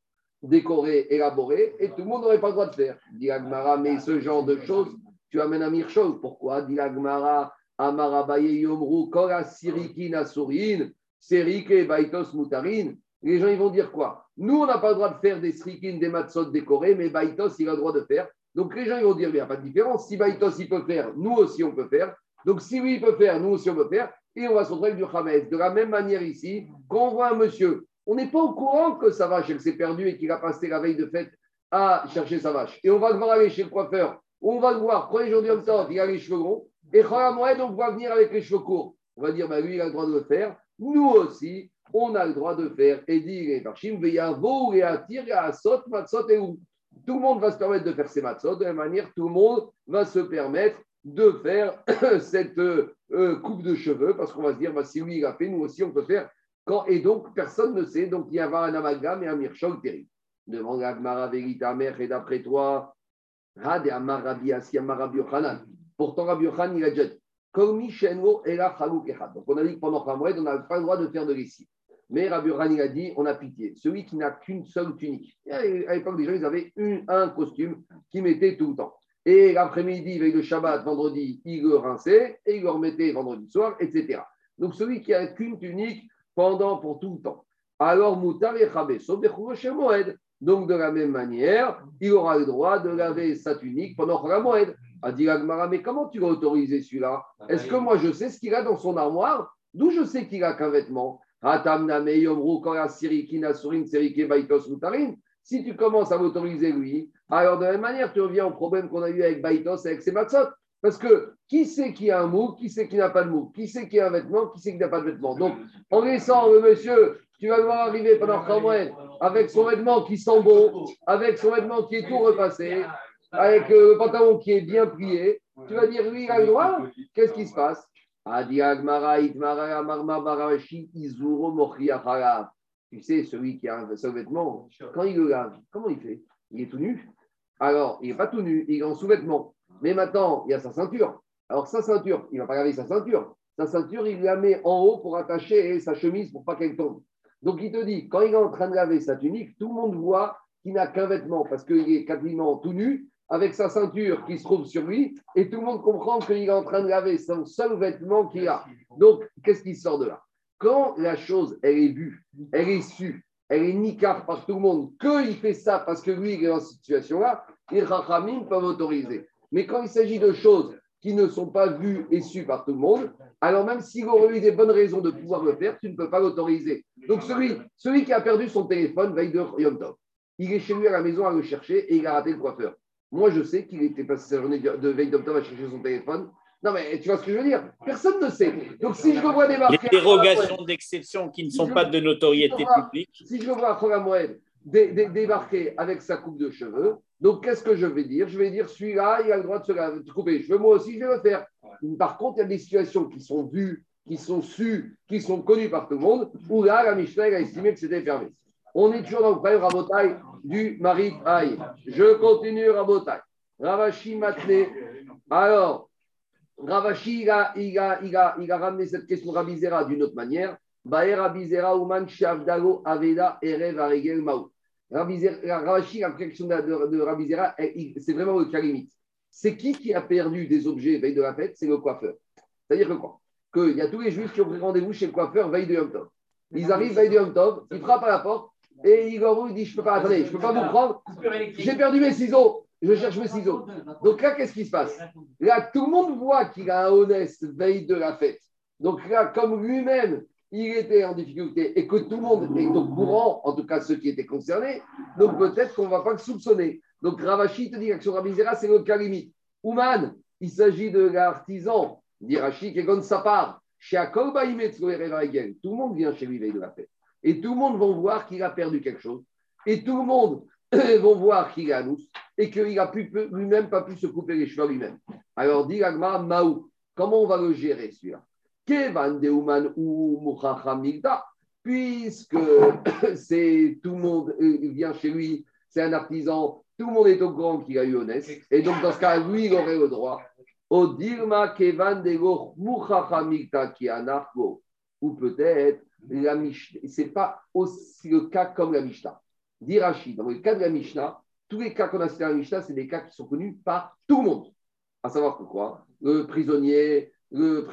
décoré, élaboré, et tout le monde n'aurait pas le droit de faire. Dit Agmara, mais ce genre de choses, tu amènes à Mirchol. Pourquoi? Dit Agmara, Amara Baye Yomru, Kora Sirikin Asurin, Serike Baitos Mutarin. Les gens, ils vont dire quoi? Nous, on n'a pas le droit de faire des srikin, des matzot décorés, mais Baitos, il a le droit de faire. Donc les gens, ils vont dire, il n'y a pas de différence. Si Baitos, il peut faire, nous aussi, on peut faire. Donc si lui, il peut faire, nous aussi, on peut faire. Et on va se retrouver avec du. De la même manière ici, quand on voit un monsieur on n'est pas au courant que sa vache, elle s'est perdue et qu'il a passé la veille de fête à chercher sa vache. Et on va devoir aller chez le coiffeur. On va le voir, premier jour du temps, il a les cheveux longs. Et Moed, on va venir avec les cheveux courts. On va dire, bah, lui, il a le droit de le faire. Nous aussi, on a le droit de faire et Varchim, Veyavo et Atir et Asot, Matzot et Ou. Tout le monde va se permettre de faire ces matzot. De la même manière, tout le monde va se permettre de faire cette euh, coupe de cheveux parce qu'on va se dire, bah, si lui il a fait, nous aussi on peut faire. Et donc, personne ne sait. Donc, il y a un amalgame et un mirchol terrible. Devant l'Agmara Vérita Mère et d'après toi, Had et Amarabi Asiamarabi Pourtant, Rabbi Yochanan, il a déjà dit donc on a dit que pendant Khamoued, on n'a pas le droit de faire de lessive. Mais Rabbi Rani a dit, on a pitié. Celui qui n'a qu'une seule tunique. à l'époque, gens, ils avaient un costume qui mettait tout le temps. Et l'après-midi, veille de Shabbat, vendredi, il le rinçait et il le remettait vendredi soir, etc. Donc celui qui n'a qu'une tunique pendant, pour tout le temps. Alors, Moutar et Chabé, sauf des Moed. Donc, de la même manière, il aura le droit de laver sa tunique pendant Moed. A dit Agmara, mais comment tu vas autoriser celui-là? Ah, Est-ce que moi je sais ce qu'il a dans son armoire? D'où je sais qu'il a qu'un vêtement? Si tu commences à m'autoriser lui, alors de la même manière, tu reviens au problème qu'on a eu avec Baitos, avec ses matzot. Parce que qui sait qui a un mou, qui sait qui n'a pas de mou, qui sait qui a un vêtement, qui sait qui n'a pas de vêtement. Donc, en laissant le monsieur, tu vas voir arriver pendant Khamoued avec son vêtement qui sent bon, avec son vêtement qui est tout repassé, avec euh, le pantalon qui est bien plié, tu vas dire lui, il a le droit. Qu'est-ce qui se passe? Tu sais, celui qui a un vêtement, quand il le lave, comment il fait? Il est tout nu. Alors, il n'est pas tout nu, il est en sous-vêtement. Mais maintenant, il y a sa ceinture. Alors, sa ceinture, il ne va pas laver sa ceinture. Sa ceinture, il la met en haut pour attacher sa chemise pour pas qu'elle tombe. Donc, il te dit, quand il est en train de laver sa tunique, tout le monde voit qu'il n'a qu'un vêtement parce qu'il est quasiment tout nu avec sa ceinture qui se trouve sur lui, et tout le monde comprend qu'il est en train de laver son seul vêtement qu'il a. Donc, qu'est-ce qui sort de là? Quand la chose, elle est vue, elle est sue, elle est nicard par tout le monde, qu'il fait ça parce que lui, il est dans cette situation-là, les rachamim peuvent autoriser. Mais quand il s'agit de choses qui ne sont pas vues et sues par tout le monde, alors même s'il aurait eu des bonnes raisons de pouvoir le faire, tu ne peux pas l'autoriser. Donc celui, celui qui a perdu son téléphone veille de Yom Tov, il est chez lui à la maison à le chercher et il a raté le coiffeur. Moi, je sais qu'il était passé sa journée de veille d'octobre à chercher son téléphone. Non, mais tu vois ce que je veux dire? Personne ne sait. Donc, si je le vois débarquer. Les dérogations d'exception qui ne sont pas de notoriété publique. Si je le vois à Moed débarquer avec sa coupe de cheveux, donc qu'est-ce que je vais dire? Je vais dire celui-là, il a le droit de se couper les cheveux. Moi aussi, je vais le faire. Par contre, il y a des situations qui sont vues, qui sont sues, qui sont connues par tout le monde, où là, la Michel a estimé que c'était permis. On est toujours dans le problème Rabotai du Marit Aïe. Je continue Rabotai. Ravashi Matne. Alors, Ravashi, il a, il, a, il, a, il a, ramené cette question Rabizera d'une autre manière. Baer Rabizera Uman Shavdago Aveda Erev Aregel Maou. Ravashi, la question de, de, de Rabizera, c'est vraiment le cas limite. C'est qui qui a perdu des objets veille de la fête? C'est le coiffeur. C'est-à-dire que quoi? Qu'il y a tous les juifs qui ont pris rendez-vous chez le coiffeur veille de Yom Tov. Ils arrivent veille de Yom Tov, ils frappent à la porte, et Igor il dit Je ne peux pas, attendez, je ne peux pas vous prendre. J'ai perdu mes ciseaux. Je cherche mes ciseaux. Donc là, qu'est-ce qui se passe? Là, tout le monde voit qu'il a un honnête veille de la fête. Donc là, comme lui-même, il était en difficulté et que tout le monde est au courant, en tout cas ceux qui étaient concernés, donc peut-être qu'on ne va pas le soupçonner. Donc Ravashi te dit qu'Action Rabizera, c'est le cas limite. Ouman, il s'agit de l'artisan, dit Rashi, qui sa part. Chez Tout le monde vient chez lui veille de la fête. Et tout le monde va voir qu'il a perdu quelque chose. Et tout le monde va voir qu'il à nous et qu'il n'a lui-même pas pu se couper les cheveux lui-même. Alors, dit Agma, Maou, comment on va le gérer celui-là? Ou Puisque c'est tout le monde vient chez lui, c'est un artisan, tout le monde est au courant qu'il a eu honnête. Et donc, dans ce cas, lui, il aurait le droit. Odirma Kevan Ou peut-être la ce n'est pas aussi le cas comme la Mishnah. Dirachi, dans le cas de la Mishnah, tous les cas qu'on a cités dans la Mishnah, c'est des cas qui sont connus par tout le monde. À savoir pourquoi? Le prisonnier, le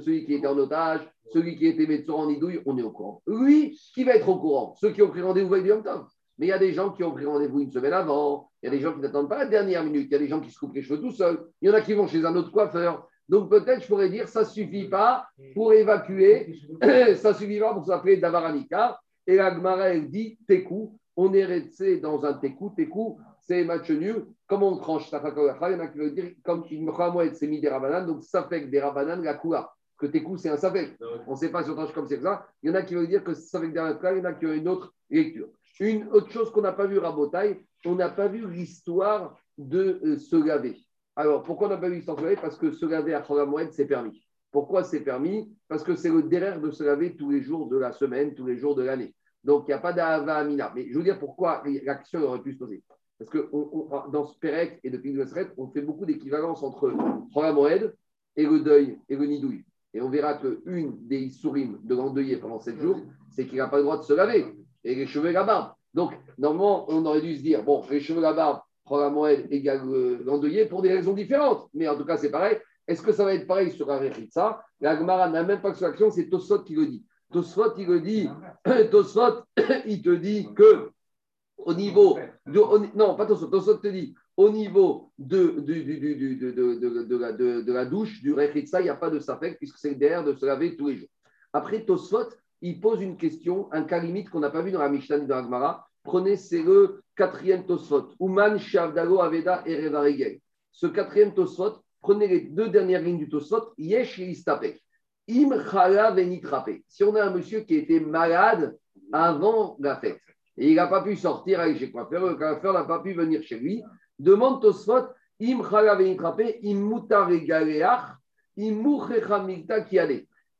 celui qui était en otage, celui qui était médecin en idouille, on est au courant. Lui, qui va être au courant? Ceux qui ont pris rendez-vous avec Tov. Mais il y a des gens qui ont pris rendez-vous une semaine avant, il y a des gens qui n'attendent pas la dernière minute, il y a des gens qui se coupent les cheveux tout seuls, il y en a qui vont chez un autre coiffeur, donc peut-être je pourrais dire ça ne suffit pas pour évacuer, ça ne suffit pas pour s'appeler Davaranika. Et la Gemara, dit Tekou, on est resté dans un Tekou. Tekou, c'est match nul. Comme on tranche Il y en a qui veulent dire, comme Mohamed s'est mis des rabananes, donc ça fait que des rabananes, la coula. que tes coups, c'est un Safek. On ne sait pas si on tranche comme c'est que ça. Il y en a qui veulent dire que c'est Safek derrière il y en a qui ont une autre lecture. Une autre chose qu'on n'a pas vu Rabotaille, on n'a pas vu l'histoire de euh, se laver. Alors, pourquoi on n'a pas vu l'histoire de se laver Parce que se laver à Moed, c'est permis. Pourquoi c'est permis? Parce que c'est le derrière de se laver tous les jours de la semaine, tous les jours de l'année. Donc, il n'y a pas d'Ava Amina. Mais je veux dire pourquoi la question aurait pu se poser? Parce que dans ce Pérec et depuis le on fait beaucoup d'équivalence entre Moed et le deuil et le nidouille. Et on verra qu'une des sourim de l'endeuillé pendant sept jours, c'est qu'il n'a pas le droit de se laver. Et les cheveux et la barbe. Donc, normalement, on aurait dû se dire, bon, les cheveux et la barbe, Moed égale l'endeuillé pour des raisons différentes. Mais en tout cas, c'est pareil. Est-ce que ça va être pareil sur un ça? La Gemara n'a même pas que sur l'action, c'est Tosfot qui le dit. Tosfot, il le dit, Tosfot, il te dit que au niveau de, non, pas te dit au niveau de, de, de, de la, douche, du Rechitsa, il n'y a pas de safek puisque c'est derrière de se laver tous les jours. Après, Tosfot, il pose une question, un cas limite qu'on n'a pas vu dans la Mishnah ni dans la Gemara. Prenez, c'est le quatrième Tosfot. Uman, Shavdago, Aveda et. Ce quatrième Tosfot, prenez les deux dernières lignes du Tosfot. Yesh Istapek. Im Chala. Si on a un monsieur qui était malade avant la fête et il n'a pas pu sortir avec chez coiffeur, le coiffeur n'a pas pu venir chez lui, Demande Tosfot, im im.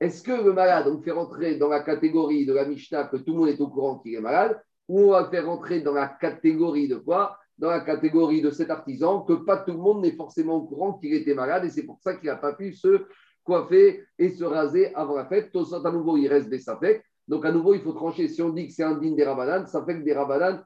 Est-ce que le malade, on fait rentrer dans la catégorie de la Mishnah que tout le monde est au courant qu'il est malade, ou on va faire rentrer dans la catégorie de quoi? Dans la catégorie de cet artisan que pas tout le monde n'est forcément au courant qu'il était malade et c'est pour ça qu'il n'a pas pu se coiffer et se raser avant la fête. Tosfot, à nouveau, il reste des safek. Donc, à nouveau, il faut trancher. Si on dit que c'est un digne des rabananes, ça fait que des rabananes,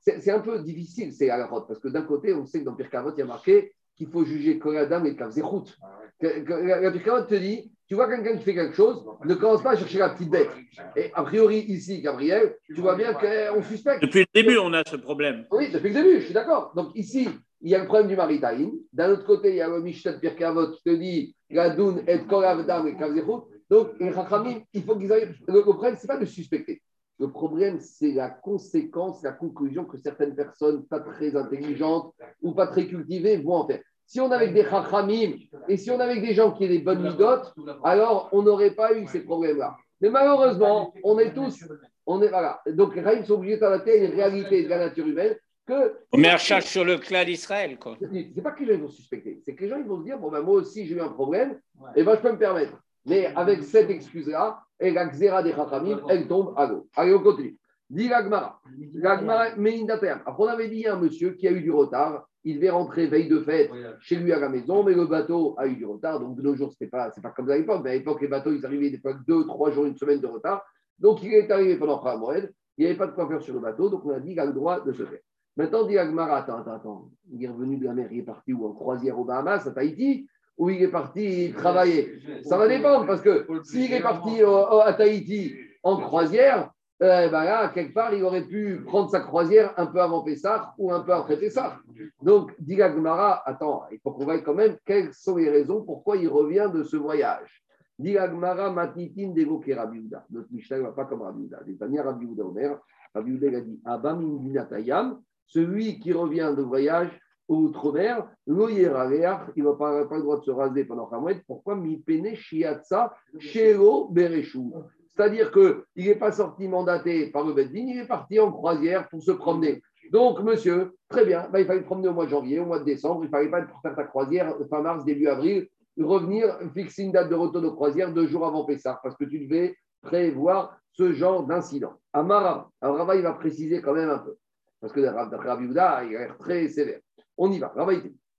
c'est un peu difficile, c'est à la route, parce que d'un côté, on sait que dans Pirkavot, il y a marqué qu'il faut juger Koradam et Kavzechut. La Pirkavot te dit, tu vois quelqu'un qui fait quelque chose, ne commence pas à chercher la petite bête. Et a priori, ici, Gabriel, tu vois bien qu'on suspecte. Depuis le début, on a ce problème. Oui, depuis le début, je suis d'accord. Donc ici, il y a le problème du maritaïn. D'un autre côté, il y a le Mishnah Pirkavot qui te dit, Gadoun et et Kavzechut. Donc, il faut qu'ils aillent. Le problème, ce n'est pas de suspecter. Le problème, c'est la conséquence, la conclusion que certaines personnes pas très intelligentes ou pas très cultivées vont en faire. Si on avait des chachamim et si on avait des gens qui aient des bonnes midotes, alors on n'aurait pas eu ces problèmes-là. Mais malheureusement, on est tous, on est voilà. Donc les Rahim sont obligés d'adapter une réalité de la nature humaine que. Mais on cherche sur le clan d'Israël, quoi. C'est pas que les gens vont suspecter, c'est que les gens ils vont se dire bon ben moi aussi j'ai eu un problème, et ben je peux me permettre. Mais avec cette excuse-là, et la xéra des Chachamim, elle tombe à l'eau. Allez, on continue. Dit l'Agmara. L'Agmara, Après, on avait dit à un monsieur qui a eu du retard, il devait rentrer veille de fête chez lui à la maison, mais le bateau a eu du retard. Donc, de nos jours, ce n'est pas, pas comme à l'époque. Mais à l'époque, les bateaux, ils arrivaient des fois deux, trois jours, une semaine de retard. Donc, il est arrivé pendant Moed. Il n'y avait pas de faire sur le bateau. Donc, on a dit qu'il a le droit de se faire. Maintenant, dit Agmara, attends, attends, attends. Il est revenu de la mer, il est parti où? En croisière au Bahamas, à Tahiti ou il est parti travailler. Ça va dépendre parce que s'il est parti à Tahiti en croisière, eh ben là, quelque part, il aurait pu prendre sa croisière un peu avant Pessah ou un peu après Pessah. Donc, dit Gmara, attends, il faut qu'on voie quand même quelles sont les raisons pourquoi il revient de ce voyage. Dit Gmara, Matnitin d'évoquer Rabiouda. Notre Mishnah ne va pas comme Rabiouda. Des manières Rabiouda Omer, Rabiouda a dit Abam celui qui revient de voyage, outre-mer, il n'a pas, le droit de se raser pendant mois. Pourquoi Mi shiatsa shelo bereshou. C'est-à-dire qu'il n'est pas sorti mandaté par le Beddin, il est parti en croisière pour se promener. Donc, monsieur, très bien, bah, il fallait promener au mois de janvier, au mois de décembre, il ne fallait pas faire ta croisière fin mars, début avril, revenir, fixer une date de retour de croisière deux jours avant Pessah, parce que tu devais prévoir ce genre d'incident. Amara, Rava, il va préciser quand même un peu, parce que d'après Rabbi il a l'air très sévère. On y va.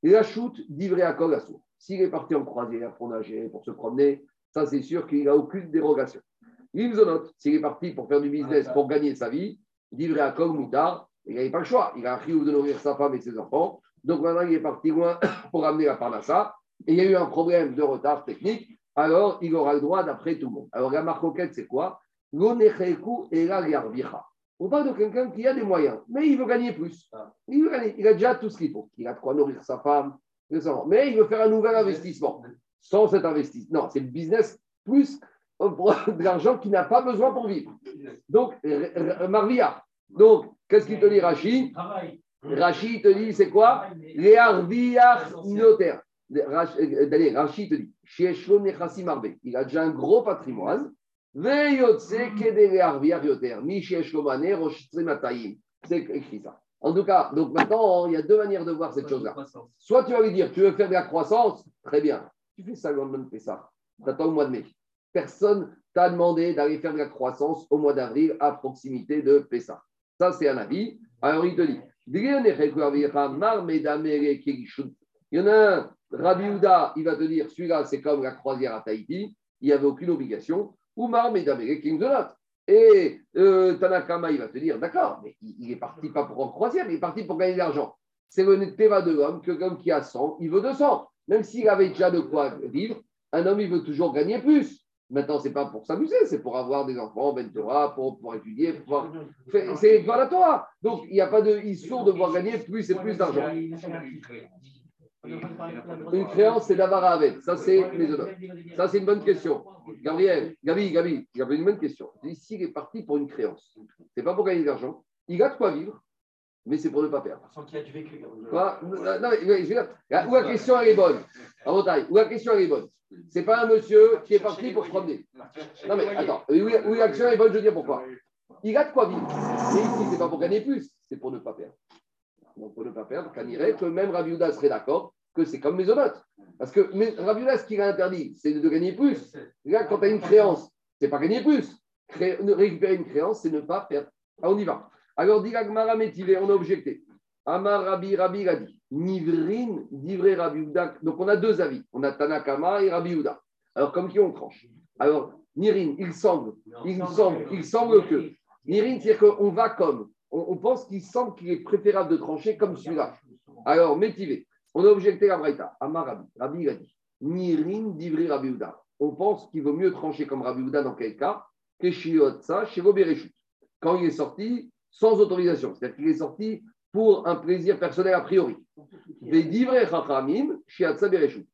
Et la chute d'Ivré à source. S'il est parti en croisière pour nager, pour se promener, ça c'est sûr qu'il n'a aucune dérogation. L'Imzonot, s'il est parti pour faire du business, pour gagner sa vie, d'Ivré à Moutard, il n'avait pas le choix. Il a un de nourrir sa femme et ses enfants. Donc maintenant, il est parti loin pour amener la parnassa. Et il y a eu un problème de retard technique. Alors, il aura le droit d'après tout le monde. Alors, la marcoquette, c'est quoi? L'onecheku et la on parle de quelqu'un qui a des moyens, mais il veut gagner plus. Ah. Il veut gagner. Il a déjà tout ce qu'il faut. Il a de quoi nourrir sa femme, mais il veut faire un nouvel investissement. Sans cet investissement. Non, c'est le business plus de l'argent qu'il n'a pas besoin pour vivre. Donc, Marvia. Donc, qu'est-ce qu'il te dit, Rachid Rachid te dit, c'est quoi? Les notaires. D'aller, Rachid te dit, il a déjà un gros patrimoine. C'est écrit ça. En tout cas, donc maintenant, il y a deux manières de voir cette chose-là. Soit tu vas lui dire, tu veux faire de la croissance, très bien. Tu fais ça le lendemain de Pessah. Tu attends au mois de mai. Personne t'a demandé d'aller faire de la croissance au mois d'avril à proximité de Pessah. Ça, c'est un avis. Alors, il te dit, il y en a un, Rabbi Houda, il va te dire, celui-là, c'est comme la croisière à Tahiti, il n'y avait aucune obligation. Ou. Et euh, Tanakama, il va te dire, d'accord, mais il, est parti pas pour en croisière, il est parti pour gagner de l'argent. C'est le théma de l'homme que l'homme qui a 100, il veut 200. Même s'il avait déjà de quoi vivre, un homme, il veut toujours gagner plus. Maintenant, ce n'est pas pour s'amuser, c'est pour avoir des enfants, ben Torah, pour, pour étudier. Pour... C'est pas la Torah. Donc, il n'y a pas de issue de voir gagner plus et plus d'argent. Une créance, c'est d'avoir avec. Ça, c'est les honneurs. Ça, c'est une bonne question. Gabriel, Gabi, Gabi, avait une bonne question. Ici, il est parti pour une créance. C'est pas pour gagner de l'argent. Il a de quoi vivre, mais c'est pour ne pas perdre. Sans qu'il a du vécu. Non, où la question elle est bonne. En Bretagne, où la question elle est bonne. C'est pas un monsieur qui est parti pour se promener. Non mais attends, où la question est bonne, je veux dire pourquoi. Il a de quoi vivre. Mais ici, c'est pas pour gagner plus, c'est pour ne pas perdre. Donc pour ne pas perdre, irait que même Rabiouda serait d'accord que c'est comme Mésonote. Parce que Rabiouda, ce qu'il a interdit, c'est de gagner plus. Là, quand tu as une créance, c'est pas gagner plus. récupérer une créance, c'est ne pas perdre. Ah, on y va. Alors, dit Agmara Métivé, on a objecté. Amar Rabi, Rabi a dit Nivrin, divré Rabiouda. Donc, on a deux avis. On a Tanakama et Rabiouda. Alors, comme qui on tranche Alors, Nirin, il semble, il semble, il semble que. Nirin, c'est-à-dire qu'on va comme. On, pense qu'il semble qu'il est préférable de trancher comme celui-là. Alors, Métivé. On a objecté à Braïta. Amar Rabbi. Rabbi il a dit Nirin divri Rabbi On pense qu'il vaut mieux trancher comme Rabbi Uda dans quel cas? Que chez Bereshut. Quand il est sorti sans autorisation. C'est-à-dire qu'il est sorti pour un plaisir personnel a priori. Et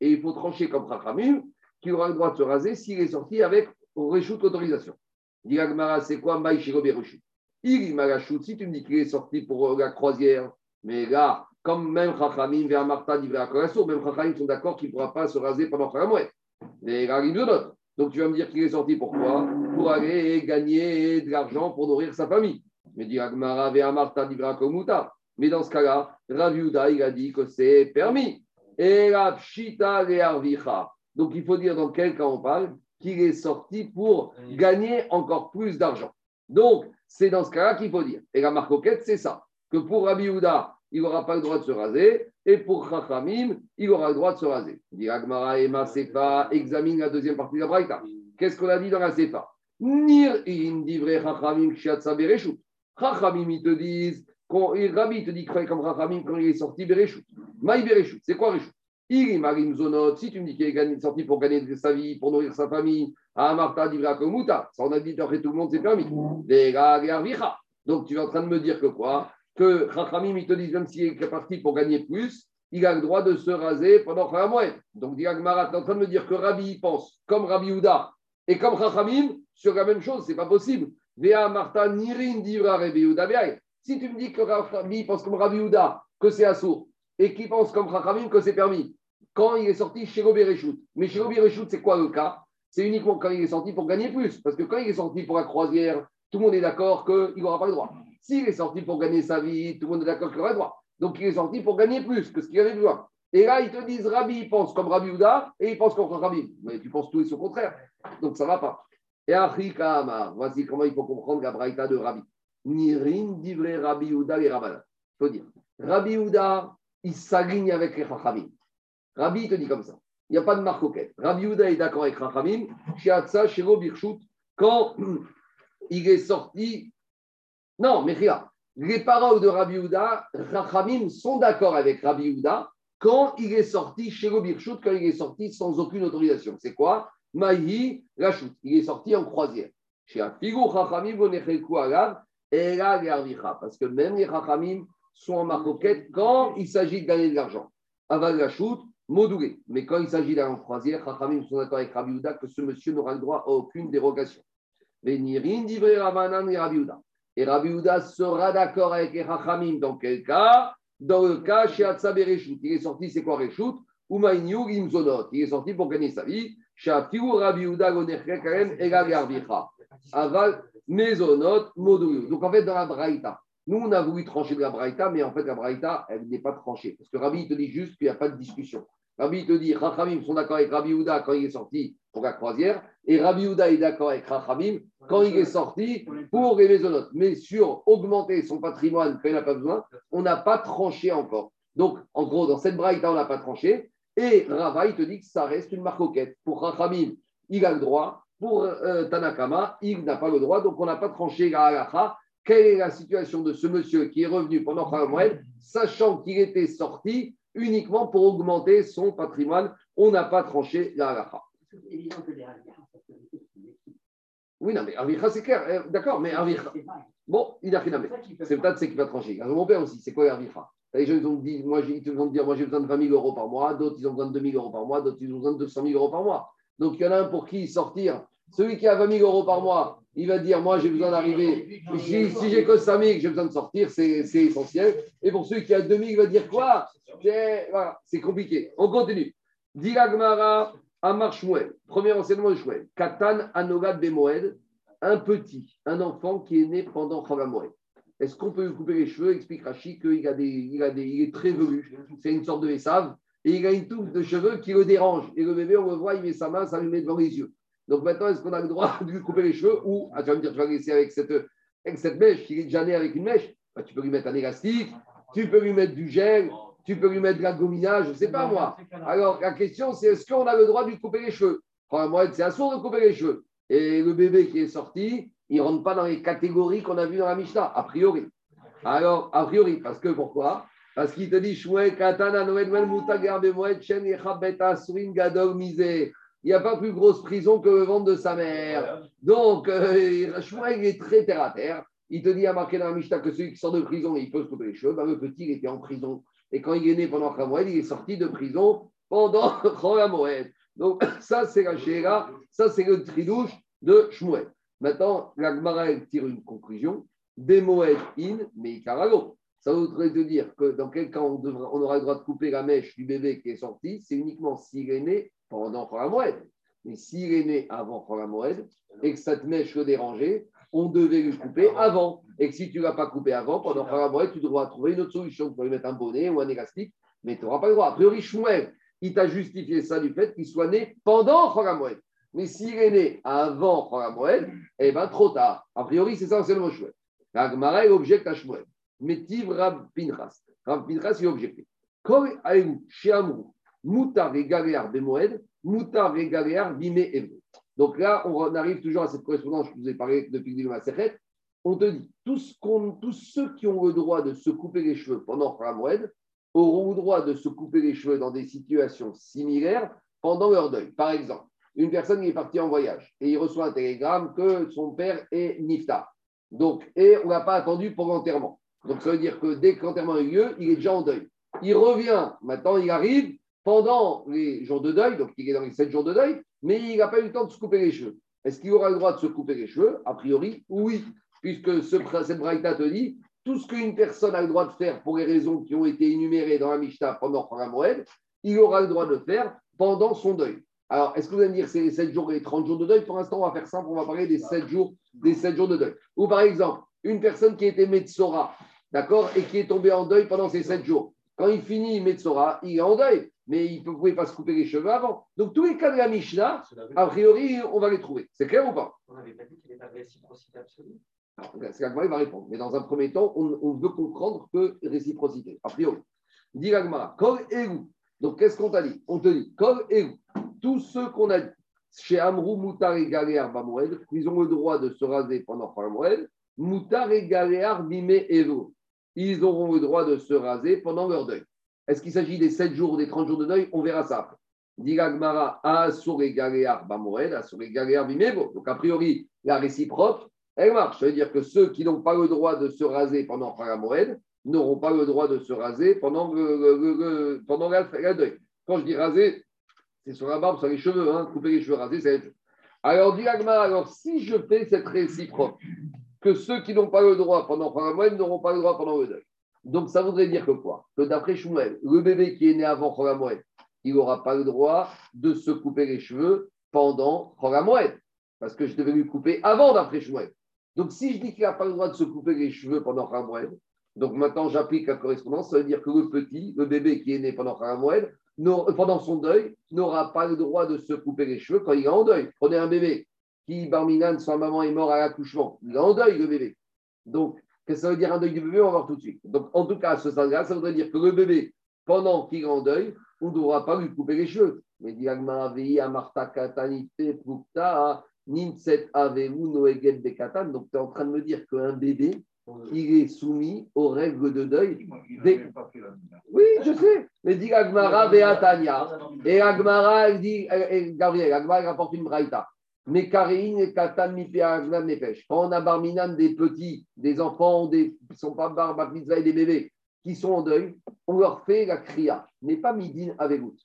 il faut trancher comme Chachamim qui aura le droit de se raser s'il est sorti avec Reshut autorisation. Diragmara, c'est quoi? Maï chez Bereshut Il si tu me dis qu'il est sorti pour la croisière, mais là, comme même Chachamim vers Martha dit même Chachamim sont d'accord qu'il ne pourra pas se raser pendant Khamouet. Mais d'autres. Donc tu vas me dire qu'il est sorti pourquoi Pour aller gagner de l'argent pour nourrir sa famille. Mais dit Agmara vers Martha Mais dans ce cas-là, Rav il a dit que c'est permis. Et la pshita Donc il faut dire dans quel cas on parle qu'il est sorti pour gagner encore plus d'argent. Donc c'est dans ce cas-là qu'il faut dire. Et la marcoquette, c'est ça. Que pour Rabbi il n'aura pas le droit de se raser. Et pour Chachamim, il aura le droit de se raser. Dit Agmara et Sefa, examine la deuxième partie de la Braïta. Qu'est-ce qu'on a dit dans la Sefa? Nir in Chachamim. Chachamim, ils te disent, Rabbi te dit comme Chachamim quand il est sorti bereshut. Maï bereshut, c'est quoi bereshut il marim zonot, si tu me dis qu'il est sorti pour gagner sa vie, pour nourrir sa famille, à Martha divra komuta, ça on a dit après tout le monde c'est permis. Donc tu es en train de me dire que quoi? Que Chachamim, ils te disent, même s'il est parti pour gagner plus, il a le droit de se raser pendant mois. Donc, Diagmarat est en train de me dire que Rabbi pense comme Rabbi Houda et comme Chachamim sur la même chose, c'est pas possible. Vea Marta Nirin Divra Rabbi Houda Si tu me dis que Rabbi pense comme Rabbi Houda, que c'est assourd, et qu'il pense comme Chachamim que c'est permis, quand il est sorti chez Robert Mais chez Robert c'est quoi le cas? C'est uniquement quand il est sorti pour gagner plus. Parce que quand il est sorti pour la croisière, tout le monde est d'accord qu'il n'aura pas le droit. S'il est sorti pour gagner sa vie, tout le monde est d'accord qu'il aurait droit. Donc il est sorti pour gagner plus que ce qu'il avait besoin. Et là, ils te disent Rabbi, il pense comme Rabbi Ouda et il pense comme Rabbi. Mais tu penses tout et son contraire. Donc ça ne va pas. Et Achikama, voici comment il faut comprendre la braïta de Rabbi. Nirin divré Rabbi Ouda et Rabban. Il faut dire Rabbi Ouda, il s'aligne avec les Chachamim. Rabbi te dit comme ça. Il n'y a pas de marque Rabbi Ouda est d'accord avec Chachamim. Shiatsa, Shiro, Birchut, quand il est sorti non, mais regarde, les paroles de Rabbi Houda, Rachamim sont d'accord avec Rabbi Houda quand il est sorti chez le Birchut, quand il est sorti sans aucune autorisation. C'est quoi? Maïhi Rachut. Il est sorti en croisière. Chez Afigou Rachamim, parce que même les Rachamim sont en marcoquette quand il s'agit de gagner de l'argent. Aval Rachut, Modoulé. Mais quand il s'agit d'aller en croisière, Rachamim sont d'accord avec Rabbi Houda que ce monsieur n'aura le droit à aucune dérogation. Venirin divré Rabanan et Rabbi Houda. Et Rabbi Houda sera d'accord avec les dans quel cas? Dans le cas chez Atsa Bereshut. Il est sorti, c'est quoi Reshut? Umaïniou Imzonot. Il est sorti pour gagner sa vie. Shafiou Rabbi Uda Gonerkekaren Ega Garbicha. Aval Mezonot Modou. Donc en fait, dans la Braïta, nous, on a voulu trancher de la Braïta, mais en fait, la Braïta, elle n'est pas tranchée. Parce que Rabbi te dit juste qu'il n'y a pas de discussion. Rabbi te dit, Rachamim sont d'accord avec Rabbi Houda quand il est sorti pour la croisière, et Rabbi Houda est d'accord avec Rachamim quand il est sorti pour les maisonnotes. Mais sur augmenter son patrimoine quand il n'a pas besoin, on n'a pas tranché encore. Donc, en gros, dans cette braïta, on n'a pas tranché. Et Rava, il te dit que ça reste une marcoquette. Pour Rachamim, il a le droit. Pour euh, Tanakama, il n'a pas le droit. Donc, on n'a pas tranché la halacha quelle est la situation de ce monsieur qui est revenu pendant Kharamoued, sachant qu'il était sorti uniquement pour augmenter son patrimoine? On n'a pas tranché la halakha. Oui, non, mais Avicha, c'est clair. Euh, d'accord, mais Avicha. Bon, il a rien à C'est peut-être ce qui va trancher. Mon père aussi, c'est quoi Avicha Les gens, ils ont dit, moi, ils vont dire, moi, j'ai besoin de 20 000 euros par mois. D'autres, ils ont besoin de 2 000 euros par mois. D'autres, ils ont besoin de 200 000 euros par mois. Donc, il y en a un pour qui sortir. Celui qui a 20 000 euros par mois, il va dire Moi, j'ai besoin d'arriver. Si, j'ai que 5 000, j'ai besoin de sortir, c'est essentiel. Et pour celui qui a 2 000, il va dire Quoi? Voilà, c'est compliqué. On continue. Diragmara Amar Shmuel. Premier enseignement de Shmuel. Katan Anogad Bemoed. Un petit, un enfant qui est né pendant Moed. Est-ce qu'on peut lui couper les cheveux? Explique Rachid qu'il a des, il a des, il est très velu. C'est une sorte de essave. Et il a une touffe de cheveux qui le dérange. Et le bébé, on le voit, il met sa main, ça lui met devant les yeux. Donc maintenant, est-ce qu'on a le droit de lui couper les cheveux ou, ah, tu vas me dire, tu vas laisser avec cette, avec cette mèche, qui est déjà né avec une mèche bah, Tu peux lui mettre un élastique, tu peux lui mettre du gel, tu peux lui mettre de la gominage, je ne sais pas moi. Alors la question, c'est est-ce qu'on a le droit de lui couper les cheveux? Moi, c'est assourd de couper les cheveux. Et le bébé qui est sorti, il ne rentre pas dans les catégories qu'on a vues dans la Mishnah, a priori. Alors, a priori, parce que pourquoi? Parce qu'il te dit, Katana, Noël, Misé il n'y a pas plus grosse prison que le ventre de sa mère. Donc, euh, il est très terre à terre. Il te dit à marquer dans la Mishnah que celui qui sort de prison, il peut se couper les cheveux. Ben, le petit, il était en prison. Et quand il est né pendant Khamoed, il est sorti de prison pendant Khamoed. Donc, ça, c'est la Shéra, ça, c'est le tridouche de Shmuel. Maintenant, la Gemara tire une conclusion. Moed in, mais. Ça voudrait dire que dans quel cas on, aura le droit de couper la mèche du bébé qui est sorti, c'est uniquement s'il est né pendant Moed. Mais s'il est né avant Moed et que cette mèche le dérangeait, on devait lui couper avant. Et que si tu ne l'as pas coupé avant, pendant Moed, tu devras trouver une autre solution. Tu lui mettre un bonnet ou un élastique, mais tu n'auras pas le droit. A priori, Shmuel, il t'a justifié ça du fait qu'il soit né pendant Moed. Mais s'il est né avant Moed, eh bien, trop tard. A priori, c'est ça, le mot Shmuel. La Gemara, objecte à Shmuel. Métiv Rab Pinchas. Rab Pinchas, il objecté. Kol Aïou, Shiamrou, Moutar et Galéar Bemoed, Moutar et Galéar Bime Evo. Donc là, on arrive toujours à cette correspondance, je vous ai parlé depuis le début de ma On te dit, tous, ceux qui ont le droit de se couper les cheveux pendant Moed auront le droit de se couper les cheveux dans des situations similaires pendant leur deuil. Par exemple, une personne qui est partie en voyage et il reçoit un télégramme que son père est nifta. Donc, et on n'a pas attendu pour l'enterrement. Donc ça veut dire que dès que l'enterrement a eu lieu, il est déjà en deuil. Il revient, maintenant il arrive, pendant les jours de deuil, donc il est dans les sept jours de deuil, mais il n'a pas eu le temps de se couper les cheveux. Est-ce qu'il aura le droit de se couper les cheveux? A priori, oui, puisque ce, cette braïta te dit tout ce qu'une personne a le droit de faire pour les raisons qui ont été énumérées dans la Mishnah pendant Moed, il aura le droit de le faire pendant son deuil. Alors, est-ce que vous allez me dire c'est les 7 jours et les 30 jours de deuil? Pour l'instant, on va faire simple, on va parler des 7 jours, des 7 jours de deuil. Ou par exemple, une personne qui était Metzora, d'accord, et qui est tombée en deuil pendant ces 7 jours. Quand il finit Metzora, il est en deuil mais il ne pouvait pas se couper les cheveux avant. Donc tous les cas de la Mishnah, a priori, on va les trouver. C'est clair ou pas? On n'avait pas dit qu'il n'y avait pas de réciprocité absolue. C'est il va répondre. Mais dans un premier temps, on, veut comprendre que réciprocité, a priori. Dit l'Agmara, Kol Eru. Donc qu'est-ce qu'on t'a dit? On te dit, Kol Eru. Tous ceux qu'on a dit, chez Amrou, Moutar et Galéar Bamoed, ils ont le droit de se raser pendant Moed. Moutar et Galéar Bimé Eru. Ils auront le droit de se raser pendant leur deuil. Est-ce qu'il s'agit des 7 jours ou des 30 jours de deuil? On verra ça après. Digagmara, Donc, a priori, la réciproque, elle marche. Ça veut dire que ceux qui n'ont pas le droit de se raser pendant Moed n'auront pas le droit de se raser pendant le, pendant deuil. Quand je dis raser, c'est sur la barbe, sur les cheveux, hein, couper les cheveux, raser, c'est Alors, Digagmara, alors si je fais cette réciproque, que ceux qui n'ont pas le droit pendant Moed n'auront pas le droit pendant le deuil. Donc, ça voudrait dire que quoi? Que d'après Shmuel, le bébé qui est né avant Moed, il n'aura pas le droit de se couper les cheveux pendant Chogamoued, parce que je devais lui couper avant d'après Shmuel. Donc si je dis qu'il n'a pas le droit de se couper les cheveux pendant Chogamoued, donc maintenant j'applique la correspondance, ça veut dire que le petit, le bébé qui est né pendant Chogamoued, pendant son deuil, n'aura pas le droit de se couper les cheveux quand il est en deuil. Prenez un bébé qui, Barminan, sa maman est mort à l'accouchement, il est en deuil le bébé. Donc, que ça veut dire un deuil du bébé On va voir tout de suite. Donc, en tout cas, à ce stade-là, ça voudrait dire que le bébé, pendant qu'il est en deuil, on ne devra pas lui couper les cheveux. Mais dit Amarta Katanite Pukta, Ninset Aveu Noeged Bekatan. Donc, tu es en train de me dire qu'un bébé, il est soumis aux règles de deuil. Oui, je sais. Mais dit Agmara Beatania. Et Agmara, elle dit, Gabriel, Agmara, rapporte une braïta. Mais Karein et Katan Nefesh. Quand on a Barminan des petits, des enfants, des, qui ne sont pas Bar et des bébés, qui sont en deuil, on leur fait la kriya, mais pas midin avec vous.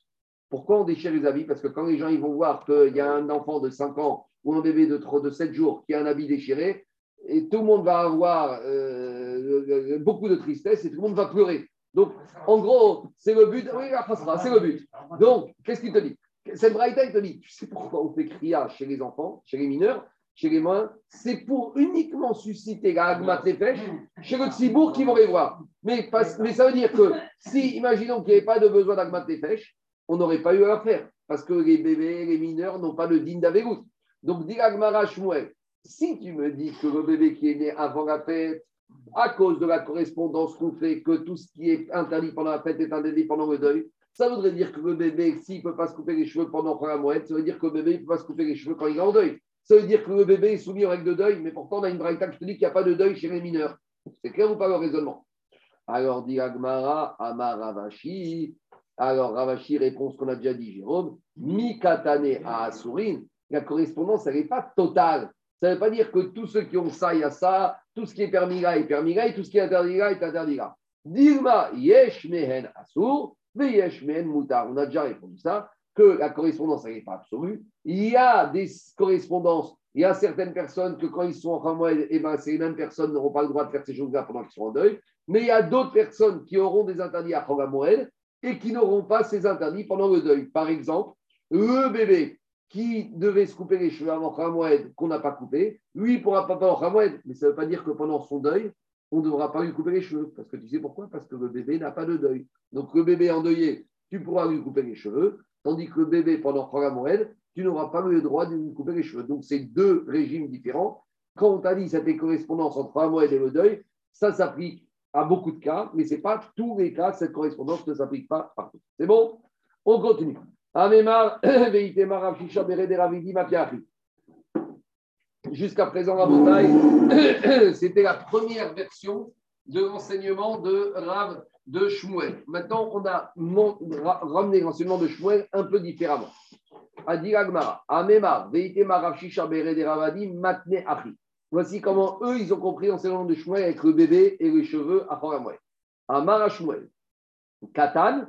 Pourquoi on déchire les habits? Parce que quand les gens vont voir qu'il y a un enfant de 5 ans ou un bébé de, 3, de 7 jours qui a un habit déchiré, et tout le monde va avoir euh, beaucoup de tristesse et tout le monde va pleurer. Donc, en gros, c'est le but. Oui, c'est le but. Donc, qu'est-ce qu'il te dit? Cette braïta, il te dit tu sais pourquoi on fait kriya chez les enfants, chez les mineurs chez les moins, c'est pour uniquement susciter la pêches chez le Tzibourg qui vont les voir. Mais, mais ça veut dire que si, imaginons qu'il n'y avait pas de besoin pêches on n'aurait pas eu à faire. Parce que les bébés, les mineurs n'ont pas le digne d'Avegout. Donc, dit Agmara Shmuel, si tu me dis que le bébé qui est né avant la fête, à cause de la correspondance qu'on fait, que tout ce qui est interdit pendant la fête est interdit pendant le deuil, ça voudrait dire que le bébé, s'il ne peut pas se couper les cheveux pendant la moelle, ça veut dire que le bébé ne peut pas se couper les cheveux quand il est en deuil. Ça veut dire que le bébé est soumis aux règles de deuil, mais pourtant on a une braïta qui te dit qu'il n'y a pas de deuil chez les mineurs. C'est clair ou pas le raisonnement? Alors dit Agmara, Amar Ravashi. Alors Ravashi répond ce qu'on a déjà dit, Jérôme. Mikatane à Asurin. La correspondance, elle n'est pas totale. Ça ne veut pas dire que tous ceux qui ont ça, il y a ça, tout ce qui est permis là est permis là, et tout ce qui est interdit là est interdit là. Dilma, yesh mehen asur. On a déjà répondu ça que la correspondance n'est pas absolue. Il y a des correspondances, il y a certaines personnes que quand ils sont en Ramoued, eh ben, ces mêmes personnes n'auront pas le droit de faire ces choses-là pendant qu'ils sont en deuil. Mais il y a d'autres personnes qui auront des interdits à Ramoued et qui n'auront pas ces interdits pendant le deuil. Par exemple, le bébé qui devait se couper les cheveux avant Ramoued, qu'on n'a pas coupé, lui, pourra pas pendant Ramoued. Mais ça ne veut pas dire que pendant son deuil, on ne devra pas lui couper les cheveux. Parce que tu sais pourquoi? Parce que le bébé n'a pas de deuil. Donc le bébé endeuillé, tu pourras lui couper les cheveux. Tandis que le bébé, pendant Moed, tu n'auras pas le droit de lui couper les cheveux. Donc, c'est deux régimes différents. Quand on t'a dit cette correspondance entre Moed et le deuil, ça s'applique à beaucoup de cas, mais ce n'est pas tous les cas, cette correspondance ne s'applique pas partout. C'est bon? On continue. Jusqu'à présent, la bataille, c'était la première version de l'enseignement de Rav de Shmuel. Maintenant, on a ramené l'enseignement de Shmuel un peu différemment. Voici comment eux, ils ont compris l'enseignement de Shmuel avec le bébé et les cheveux à Foramouel. Amara Shmuel, Katan.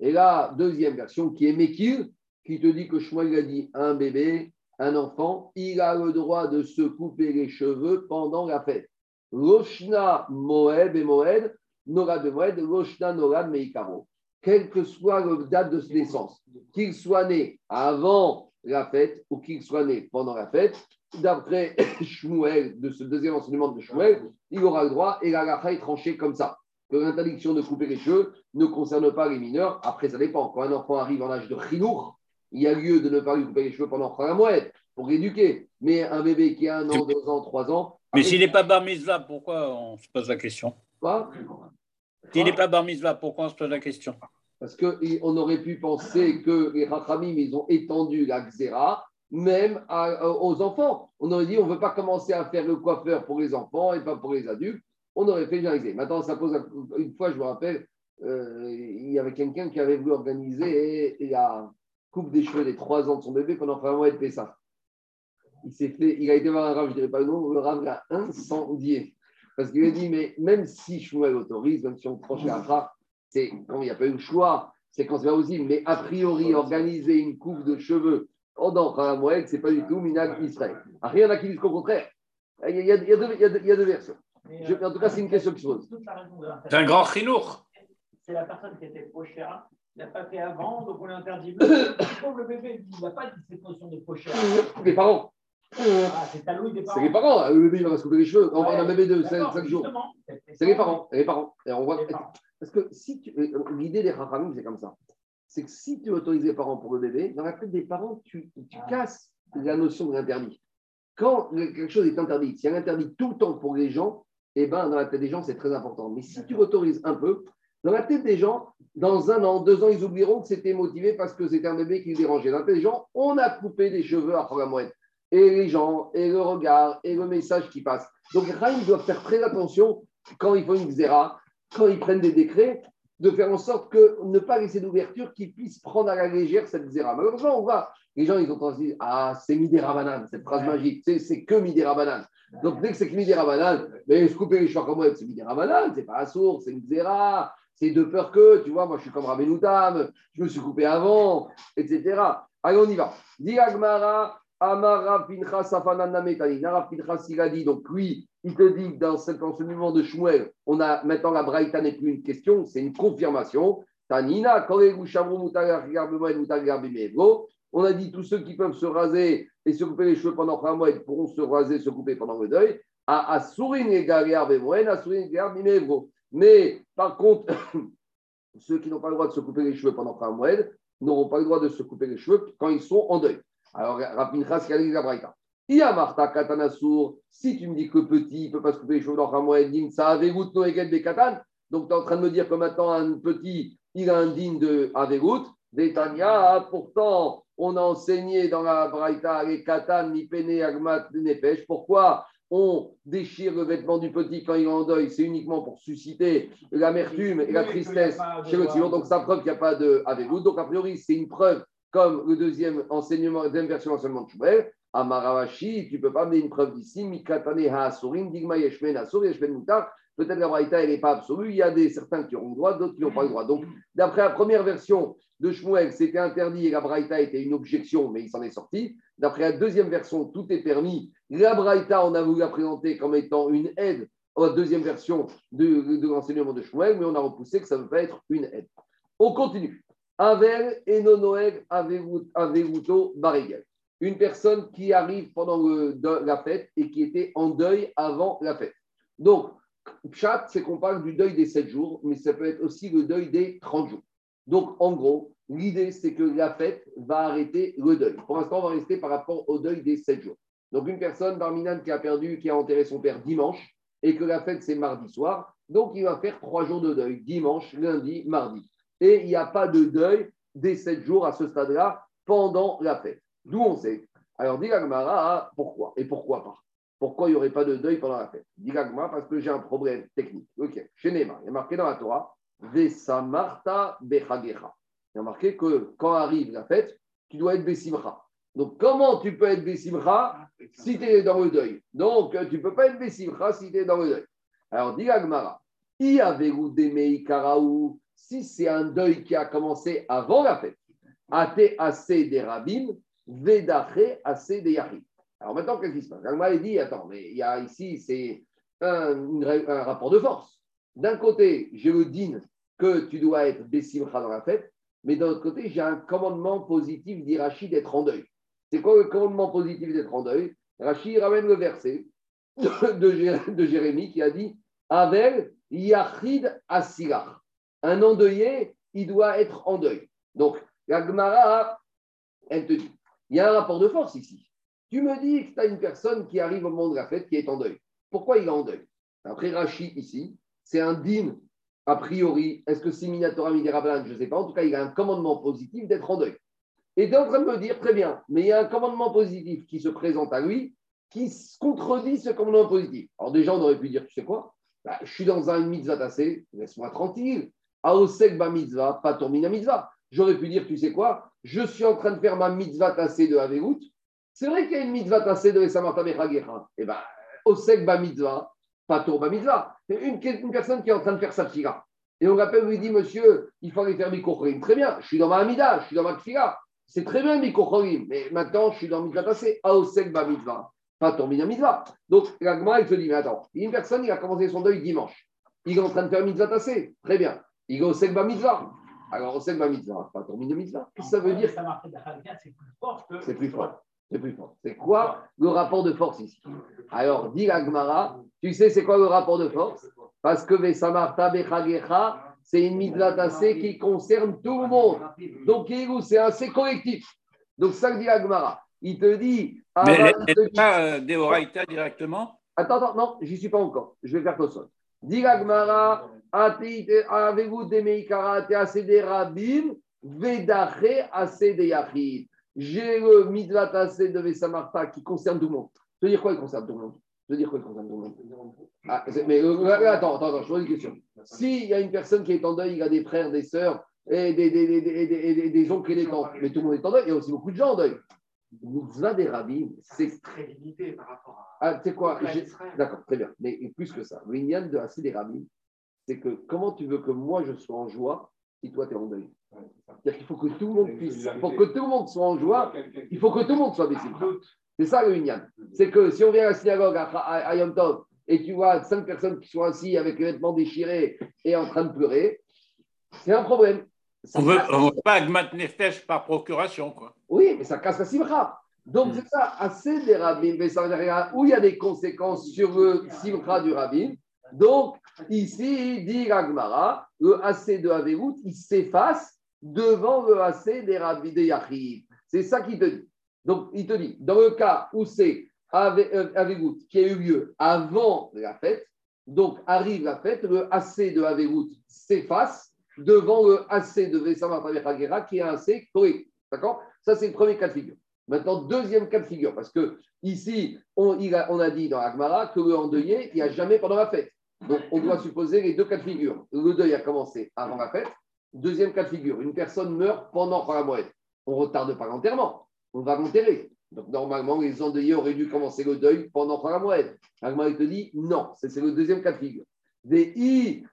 Et la deuxième version qui est Mekir, qui te dit que Shmuel a dit un bébé, un enfant, il a le droit de se couper les cheveux pendant la fête. Roshna Moed et Moed, Nora de Moed, Roshna Nora Meikaro. Quelle que soit la date de naissance, qu'il soit né avant la fête ou qu'il soit né pendant la fête, d'après Shmuel, de ce deuxième enseignement de Shmuel, il aura le droit et la lacha est tranchée comme ça. Que l'interdiction de couper les cheveux ne concerne pas les mineurs. Après, ça dépend. Quand un enfant arrive en âge de chinour, il y a lieu de ne pas lui couper les cheveux pendant la moed pour l'éduquer. Mais un bébé qui a un an, deux ans, trois ans, mais s'il n'est pas bar mitzvah, pourquoi on se pose la question? Quoi? S'il n'est pas bar mitzvah, pourquoi on se pose la question? Parce qu'on aurait pu penser que les rachamim, ils ont étendu la xéra même aux enfants. On aurait dit, on ne veut pas commencer à faire le coiffeur pour les enfants et pas pour les adultes. On aurait fait généraliser. Maintenant, ça pose une fois, je me rappelle, euh, il y avait quelqu'un qui avait voulu organiser la coupe des cheveux des trois ans de son bébé pendant vraiment être ça il s'est fait, il a été voir un rave, je ne dirais pas le nom, le rave l'a incendié. Parce qu'il a dit, mais même si Shmuel autorise, même si on tranche la c'est quand il n'y a pas eu le choix, c'est quand c'est pas possible. Mais a priori, organiser une coupe de cheveux pendant Moed, ce n'est pas du tout Minag Israël. Rien n'a qui disent qu'au contraire. Il y, a, deux, versions. en tout cas, c'est une question qui se pose. C'est un grand chinour. c'est la personne qui était pochera, il n'a pas fait avant, donc on est interdit. Le, le bébé, il n'a pas dit cette notion de pochera. Les parents. Ah, c'est à des parents. C'est les parents. Le bébé, il va se couper les cheveux. On a un bébé de 5 jours. C'est les parents. Les parents. Et on voit... Parce que si tu... l'idée des rachamim, c'est comme ça. C'est que si tu autorises les parents pour le bébé, dans la tête des parents, tu, tu casses la notion de l'interdit. Quand quelque chose est interdit, si elle interdit tout le temps pour les gens, eh ben, dans la tête des gens, c'est très important. Mais si tu autorises un peu, dans la tête des gens, dans un an, deux ans, ils oublieront que c'était motivé parce que c'était un bébé qui les dérangeait. Dans la tête des gens, on a coupé des cheveux à Programme Et les gens, et le regard, et le message qui passe. Donc, ils doivent faire très attention quand ils font une xéra, quand ils prennent des décrets, de faire en sorte que ne pas laisser d'ouverture qu'ils puissent prendre à la légère cette xéra. Malheureusement, on voit, les gens, ils ont tendance à dire Ah, c'est Midera Banane, cette phrase magique, c'est que Midera Banane. Donc, dès que c'est que Midera Banane, mais se couper les cheveux comme c'est Midera Banane, c'est pas sourd, c'est une xéra, c'est de peur que, tu vois, moi je suis comme Rabbenoutam, je me suis coupé avant, etc. Allez, on y va. Diagmara, Amara Pinchas Pinchas, dit, donc lui, il te dit que dans cet enseignement de Shmuel, on a maintenant la Braïta n'est plus une question, c'est une confirmation. Tanina, on a dit tous ceux qui peuvent se raser et se couper les cheveux pendant un mois, ils pourront se raser, se couper pendant le deuil. À Asurin et Gariar Bemoen, Asurin et Gariar mais par contre, ceux qui n'ont pas le droit de se couper les cheveux pendant un mois n'auront pas le droit de se couper les cheveux quand ils sont en deuil. Alors, Rapinchas dit la Braïta. Marta Katanasur, si tu me dis que petit, il ne peut pas se couper les cheveux dans un mois, ça Avegout Noeged Bekatan. Donc, tu es en train de me dire que maintenant, un petit, il a un digne de Avegout. Tanya, pourtant, on a enseigné dans la Braïta les Katan, Nipene, Agmat, Nepech. Pourquoi? On déchire le vêtement du petit quand il est en deuil, c'est uniquement pour susciter l'amertume et la tristesse chez le tio. Donc, ça preuve qu'il n'y a pas de vous. Donc, a priori, c'est une preuve comme le deuxième enseignement, deuxième version enseignement de Choubel. À Maravashi, tu ne peux pas amener une preuve d'ici. Mikatane digma yeshmen asur, yeshmen mutar. Peut-être la Braïta, elle n'est pas absolue. Il y a des, certains qui auront le droit, d'autres qui n'ont pas le droit. Donc, d'après la première version de Shmuel, c'était interdit et la Braïta était une objection, mais il s'en est sorti. D'après la deuxième version, tout est permis. La Braïta, on a voulu la présenter comme étant une aide la deuxième version de, l'enseignement de Shmuel, mais on a repoussé que ça ne veut pas être une aide. On continue. Avel et Nonoeg Averuto Barigel. Une personne qui arrive pendant la fête et qui était en deuil avant la fête. Donc, chat, c'est qu'on parle du deuil des 7 jours, mais ça peut être aussi le deuil des 30 jours. Donc, en gros, l'idée, c'est que la fête va arrêter le deuil. Pour l'instant, on va rester par rapport au deuil des 7 jours. Donc, une personne, Barminan, qui a perdu, qui a enterré son père dimanche, et que la fête, c'est mardi soir, donc il va faire trois jours de deuil, dimanche, lundi, mardi. Et il n'y a pas de deuil des 7 jours à ce stade-là pendant la fête. D'où on sait. Alors, dit Gagmara, pourquoi Et pourquoi pas? Pourquoi il n'y aurait pas de deuil pendant la fête? Dit parce que j'ai un problème technique. Ok, chez Neymar, il y a marqué dans la Torah, Vesamarta Bechagecha. Il y a marqué que quand arrive la fête, tu dois être Bessimcha. Donc, comment tu peux être Bessimcha si tu es dans le deuil? Donc, tu ne peux pas être Bessimcha si tu es dans le deuil. Alors, dit Agmara, si c'est un deuil qui a commencé avant la fête, Ate assez des rabbins, Vedache assez des yachid. Alors maintenant, qu'est-ce qui se passe? Agma dit attends, mais il y a ici, c'est un, rapport de force. D'un côté, j'ai le din que tu dois être Bessimcha dans la fête, mais d'un autre côté, j'ai un commandement positif d'Irachi d'être en deuil. C'est quoi le commandement positif d'être en deuil? Rachi ramène le verset de, Jérémie qui a dit Avel Yachid Asilar. Un endeuillé, il doit être en deuil. Donc, la Gemara, elle te dit il y a un rapport de force ici. Tu me dis que tu as une personne qui arrive au moment de la fête qui est en deuil. Pourquoi il est en deuil? Après Rachid, ici, c'est un din a priori. Est-ce que c'est Minatora Midirabalan Je ne sais pas. En tout cas, il a un commandement positif d'être en deuil. Et tu es en train de me dire, très bien, mais il y a un commandement positif qui se présente à lui qui contredit ce commandement positif. Alors déjà, on aurait pu dire, tu sais quoi? Bah, Je suis dans un mitzvah tassé, laisse-moi tranquille. Aosek ba mitzvah, pas ton mitzvah. J'aurais pu dire, tu sais quoi? Je suis en train de faire ma mitzvah tassé de Aveout c'est vrai qu'il y a une mitzvah tassée de Esamarta Bechagecha. Eh bien, Osek ba mitzvah, pas tour ba mitzvah. Une, une, personne qui est en train de faire sa tfila. Et on rappelle, on lui dit, monsieur, il faut aller faire Mikochorim. Très bien, je suis dans ma Amida, je suis dans ma tfila. C'est très bien Mikochorim. Mais maintenant, je suis dans mitzvah tassé. Osek ba mitzvah, pas tour mitzvah. Donc, l'agma, il se dit, mais attends, une personne, il a commencé son deuil dimanche. Il est en train de faire mitzvah tassé. Très bien. il est Osek Mitzvah. Alors, Osek Mitzvah, pas ton Mitzvah. Qu'est-ce que ça veut dire C'est plus fort que. C'est plus fort. C'est plus fort. C'est quoi le rapport de force ici? Alors, dit Agmara, tu sais c'est quoi le rapport de force? Parce que Vesamarta Bechagecha, c'est une mitzvah tassée qui concerne tout le monde. Donc, c'est assez collectif. Donc, ça que dit Agmara. Il te dit. Mais n'est pas euh, directement? Attends, attends, non, j'y suis pas encore. Je vais faire tout ça. Dit Agmara, avez-vous des meikara, te rabim, vedache assez de yachid. J'ai le tassé de Vesamarta qui concerne tout le monde. Je veux dire quoi il concerne tout le monde? Je veux dire quoi il concerne tout le monde? Ah, Mais euh, attends, attends, attends, je pose une question. S'il y a une personne qui est en deuil, il a des frères, des sœurs, et des, des, des, des, oncles et des tantes, mais tout le monde est en deuil, il y a aussi beaucoup de gens en deuil. Mitzvah des rabbins, c'est très limité par rapport à. Ah, c'est quoi? D'accord, très bien. Mais plus que ça, l'ignan de assez des rabbins, c'est que comment tu veux que moi je sois en joie si toi tu es en deuil C'est-à-dire qu'il faut que tout le monde puisse. Pour que tout le monde soit en joie, il faut que tout le monde soit baissé. C'est ça le Inyan. C'est que si on vient à la synagogue à, Yom Tov et tu vois cinq personnes qui sont assis avec les vêtements déchirés et en train de pleurer, c'est un problème. On ne veut pas Agmat Nefesh par procuration. Quoi. Oui, mais ça casse la simcha. Donc, hmm. c'est ça, assez des rabbins, où il y a des conséquences sur le simcha du rabbin. Donc, ici, dit Agmara, le AC de Averout, il s'efface devant le AC des rabbins de Yachid. C'est ça qu'il te dit. Donc, il te dit, dans le cas où c'est Averout qui a eu lieu avant la fête, donc arrive la fête, le AC de Averout s'efface devant le AC de Vesama qui est un AC correct. D'accord? Ça, c'est le premier cas de figure. Maintenant, deuxième cas de figure, parce que ici, on, a, dit dans Agmara que le endeuillé, il n'y a jamais pendant la fête. Donc, on doit supposer les deux cas de figure. Le deuil a commencé avant la fête. Deuxième cas de figure, une personne meurt pendant Paramoed. On ne retarde pas l'enterrement, on va l'enterrer. Donc, normalement, les endeuillés auraient dû commencer le deuil pendant Paramoed. Agmara te dit non, c'est le deuxième cas de figure. Des I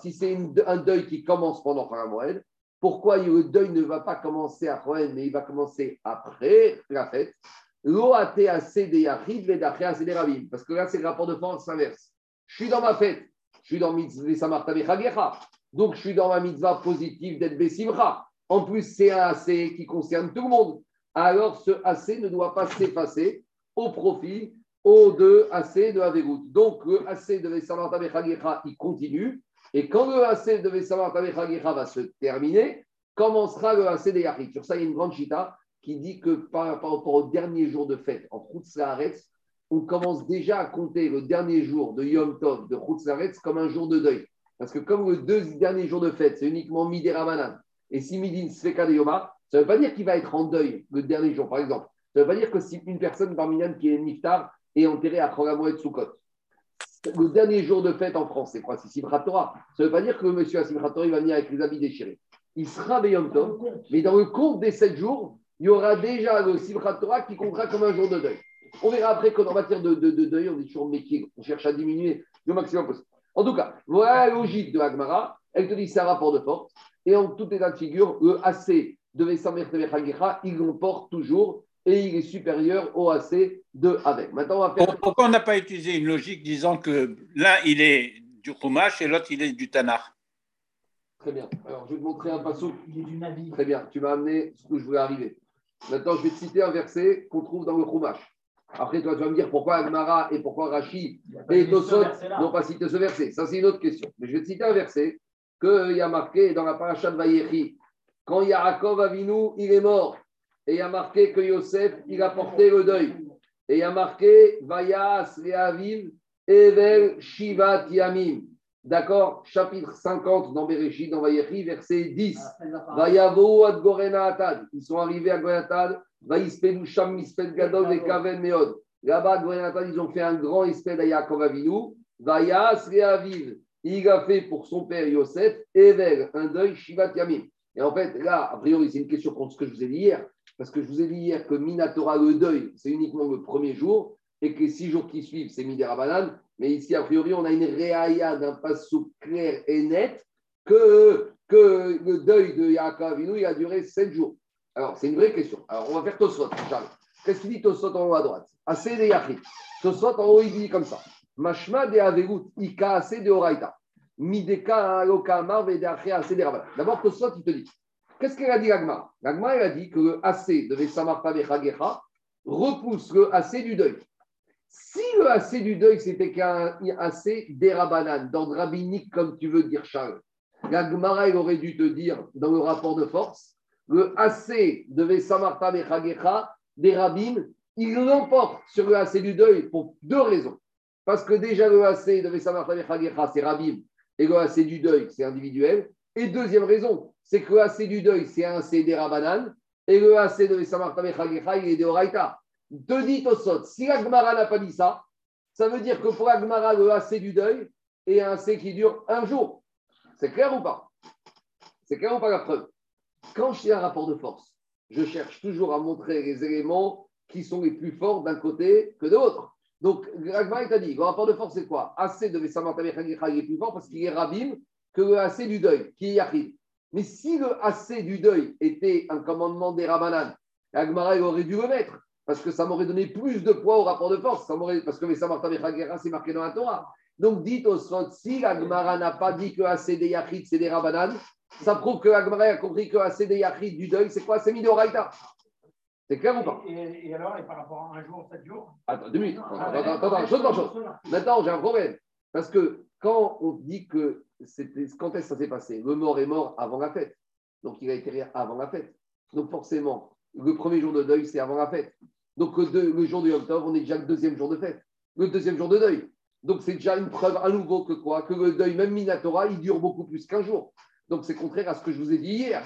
Si c'est un deuil qui commence pendant Moed, pourquoi le deuil ne va pas commencer à Moed, mais il va commencer après la fête? Parce que là, c'est le rapport de force inverse. Je suis dans ma fête, je suis dans mitzvah donc je suis dans ma mitzvah positive d'être Bessimra. En plus, c'est un AC qui concerne tout le monde. Alors, ce AC ne doit pas s'effacer au profit au de AC de Avegout. Donc, le AC de Vesamata il continue. Et quand le AC de Vesamata va se terminer, commencera le AC de Yachid. Sur ça, il y a une grande chita qui dit que par, rapport au dernier jour de fête en Khoutzlaretz, on commence déjà à compter le dernier jour de Yom Tov de Khoutzlaretz comme un jour de deuil. Parce que comme le deux derniers jours de fête, c'est uniquement Midi Ramadan, et si Midin Sveka de Yoma, ça ne veut pas dire qu'il va être en deuil le dernier jour, par exemple. Ça ne veut pas dire que si une personne parmi qui est Niftar, et enterré à de Soukot. Le dernier jour de fête en France, c'est quoi? C'est Simchat. Ça ne veut pas dire que le monsieur à Simchat Torah, va venir avec les habits déchirés. Il sera Beyom Tov, mais dans le compte des sept jours, il y aura déjà le Simchat qui comptera comme un jour de deuil. On verra après qu'en matière de, de, deuil, on est toujours métier, on cherche à diminuer le maximum possible. En tout cas, voilà la logique de Agmara. Elle te dit c'est un rapport de force. Et en tout état de figure, le AC de Vesamer il l'emporte toujours et il est supérieur au AC de avec. Maintenant, on va faire... Pourquoi on n'a pas utilisé une logique disant que l'un, il est du Chumash et l'autre, il est du Tanar Très bien. Alors, je vais te montrer un passage. Il est du Navi. Très bien. Tu m'as amené ce que je voulais arriver. Maintenant, je vais te citer un verset qu'on trouve dans le Chumash. Après, toi, tu vas me dire pourquoi Agmara et pourquoi Rashi et Tosot n'ont pas cité ce verset. Ça, c'est une autre question. Mais je vais te citer un verset qu'il y a marqué dans la paracha de Vayechi. Quand Yaakov Avinu, il est mort, et il y a marqué que Yosef, il a porté le deuil. Et il y a marqué Vayas Leaviv Evel Shivat Yamim. D'accord? Chapitre 50 dans Bereshit, dans Vayechi, verset 10. Vayavo ad Gorena Atad. Ils sont arrivés à Gorena Là-bas, ils ont fait un grand espèce à Yaakov Avinu. Vayas Leaviv. Il a fait pour son père Yosef, Evel, un deuil Shivat Yamim. Et en fait, là, a priori, c'est une question contre ce que je vous ai dit hier. Parce que je vous ai dit hier que Minatora, le deuil, c'est uniquement le premier jour, et que les six jours qui suivent, c'est Midera Banane. Mais ici, a priori, on a une réaïa d'un passou clair et net que, que le deuil de Yaakov il a duré sept jours. Alors, c'est une vraie question. Alors, on va faire Tosot, Charles. Qu'est-ce qu'il dit Tosot en haut à droite? Assez de Yachid. Tosot en haut, il dit comme ça. Mashma de Ika assez de Oraita. Mideka Alokama Vedache Assez des Rabanan. D'abord, Tosot, il te dit Qu'est-ce qu'elle a dit l'Agma L'Agma, elle a dit que le AC de Vesamarta Vechagecha repousse le AC du deuil. Si le AC du deuil, c'était qu'un AC des Rabanan, dans rabbinique, comme tu veux dire, Charles, l'Agmara, elle aurait dû te dire, dans le rapport de force, le AC de Vesamarta Vechagecha, des rabbins, il l'emporte sur le AC du deuil pour deux raisons. Parce que déjà, le AC de Vesamarta Vechagecha, c'est rabbin, et le AC du deuil, c'est individuel. Et deuxième raison, c'est que le AC du deuil, c'est un C des Rabanan, et le AC de Vesamarta Vechagecha, il est des Oraita. Te dit si l'Agmara n'a pas dit ça, ça veut dire que pour l'Agmara, le AC du deuil est un C qui dure un jour. C'est clair ou pas? C'est clair ou pas la preuve? Quand je fais un rapport de force, je cherche toujours à montrer les éléments qui sont les plus forts d'un côté que de l'autre. Donc, l'Agmara t'a dit, le rapport de force, c'est quoi? AC de Vesamarta Vechagecha, il est plus fort parce qu'il est rabim que le AC du deuil, qui est Yachid. Mais si le AC du deuil était un commandement des Rabanan, l'Agmara, il aurait dû le mettre parce que ça m'aurait donné plus de poids au rapport de force. Ça parce que Vesamarta Vechagecha, c'est marqué dans la Torah. Donc, dites au Sot, si l'Agmara n'a pas dit que AC des Yachid, c'est des Rabanan, ça prouve que l'Agmara a compris que Yachid du deuil, c'est quoi? C'est Midoraita. C'est clair ou pas? Et, et, alors, et par rapport à un jour, sept jours? Attends, deux minutes. Attends, attends, attends, chose par chose. Maintenant, j'ai un problème. Parce que quand on dit que c'était. Quand est-ce que ça s'est passé? Le mort est mort avant la fête. Donc, il a été avant la fête. Donc, forcément, le premier jour de deuil, c'est avant la fête. Donc, le, le jour Yom Tov, on est déjà le deuxième jour de fête. Le deuxième jour de deuil. Donc, c'est déjà une preuve à nouveau que quoi? Que le deuil, même Minatora, il dure beaucoup plus qu'un jour. Donc, c'est contraire à ce que je vous ai dit hier.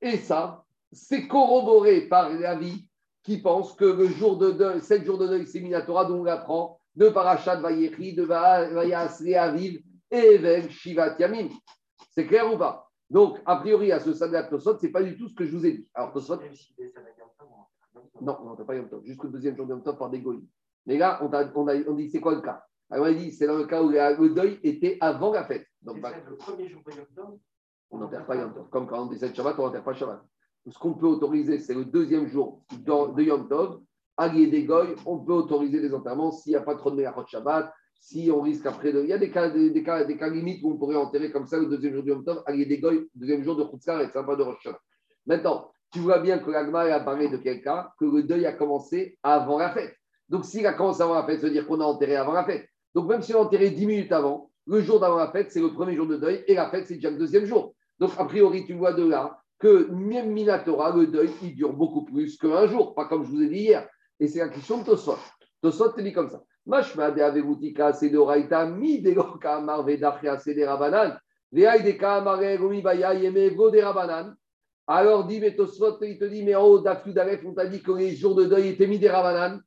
Et ça, c'est corroboré par la vie qui pense que le jour de deuil, sept jours de deuil, c'est Minatora, dont on apprend de Parashat Vayechi, de Vayasle Aviv et Even Shivat Yamim. C'est clair ou pas? Donc, a priori, à ce stade de Tosot, ce n'est pas du tout ce que je vous ai dit. Alors, Tosot. Non, non, pas Yom Tov. Jusqu'au deuxième jour de Yom Tov par des goïs. Mais là, on, a, on, a, on dit c'est quoi le cas? Alors, on a dit c'est dans le cas où le deuil était avant la fête. Donc, bah, le premier jour de Yom Tov On n'enterre pas Yom Tov. Comme quand on 7 Shabbat, on n'enterre pas Shabbat ce qu'on peut autoriser, c'est le deuxième jour de Yom Tov, à des Goy, on peut autoriser les enterrements s'il n'y a pas trop de Meyachot Shabbat, si on risque après de. Il y a des cas, des, cas, des cas limites où on pourrait enterrer comme ça le deuxième jour de Yom Tov, à des Goy, deuxième jour de Chutzar et pas de Rosh Hashanah. Maintenant, tu vois bien que l'Agma a parlé de quelqu'un, que le deuil a commencé avant la fête. Donc, s'il a commencé avant la fête, ça veut dire qu'on a enterré avant la fête. Donc, même si on a enterré 10 minutes avant, le jour d'avant la fête, c'est le premier jour de deuil et la fête, c'est déjà le deuxième jour. Donc, a priori, tu vois de là que même Minatora, le deuil, il dure beaucoup plus qu'un jour, pas comme je vous ai dit hier. Et c'est la question de Tosot. Tosot te dit comme ça. Mashma de de de de Baya, Yeme des Rabanan. Alors dit, mais Tosot, il te dit, mais en haut d'Afudalef, on t'a dit que les jours de deuil étaient mis des Rabanan.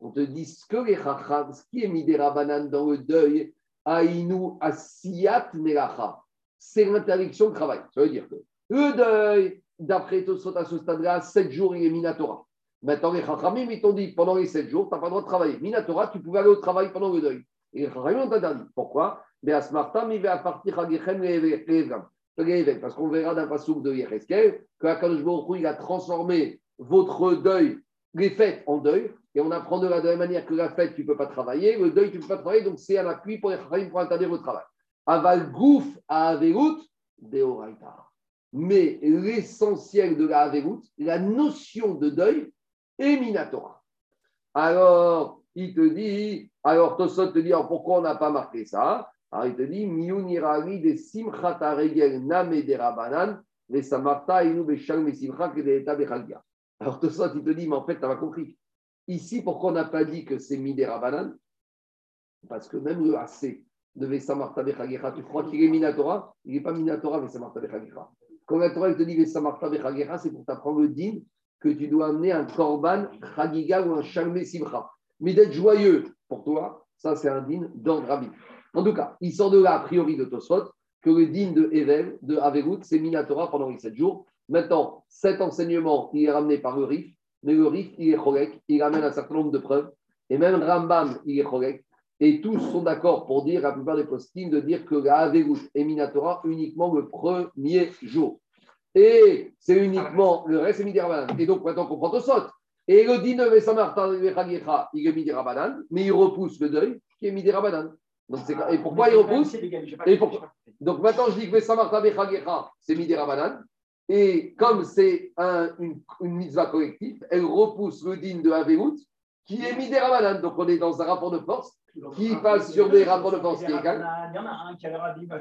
On te dit ce que les Chacham, qui est mis des Rabanan dans le deuil, Aïnou Asiyat Melacha, c'est l'interdiction de travail. Ça veut dire que le deuil, d'après Tosot à ce stade-là, 7 jours, il est Minatora. Maintenant, les Chachamim, ils t'ont dit pendant les 7 jours, tu n'as pas le droit de travailler. Minatora, tu pouvais aller au travail pendant le deuil. Et les Chachamim ont interdit. Pourquoi? Parce qu'on verra d'un passage de Yereskel que Akadosh il a transformé votre deuil, les fêtes en deuil. Et on apprend de la même manière que la fête, tu ne peux pas travailler, le deuil, tu ne peux pas travailler, donc c'est un appui pour les Chachamim pour interdire le travail. Aval gouf à Averout. Mais l'essentiel de la Averout, la notion de deuil, est Minatora. Alors, il te dit, alors Tosot te dit, alors pourquoi on n'a pas marqué ça? Alors, il te dit, Miunirari de Simchat Aregel Name de Rabanan, Inu Bechalgia. Alors, Tosot, il te dit, mais en fait, tu pas compris. Ici, pourquoi on n'a pas dit que c'est Midé Rabanan Parce que même le AC de Vesamarta Bechalgia, tu crois qu'il est Minatora? Il n'est pas Minatora, Vesamarta Bechalgia. Quand la Torah te dit Vesamarta Bechalgia, c'est pour t'apprendre le din que tu dois amener un korban chagiga ou un shalmé simcha. Mais d'être joyeux pour toi, ça c'est un din d'ordre rabbin. En tout cas, il sort de là, a priori, de Tosfot, que le din de Evel, de Averout, c'est Minatora pendant les sept jours. Maintenant, cet enseignement, il est ramené par le Rif, mais le Rif, il est chorek, il ramène un certain nombre de preuves. Et même Rambam, il est chorek. Et tous sont d'accord pour dire, la plupart des postines, de dire que la Averout est Minatora uniquement le premier jour. Et c'est uniquement le reste, c'est midi Et donc maintenant qu'on prend Tosot. Et le din de Samartan il est midi mais il repousse le deuil qui est midi Donc, c'est- et pourquoi il repousse Et pourquoi Donc maintenant, je dis que Vesamarta Bechagecha, c'est Midi Rabanan. Et comme c'est un- une, une mitzvah collective, elle repousse le din de Averout, qui est Midi Rabanan. Donc on est dans un rapport de force qui passe sur des rapports de force qui est égal. Il y en a un qui a dit bah,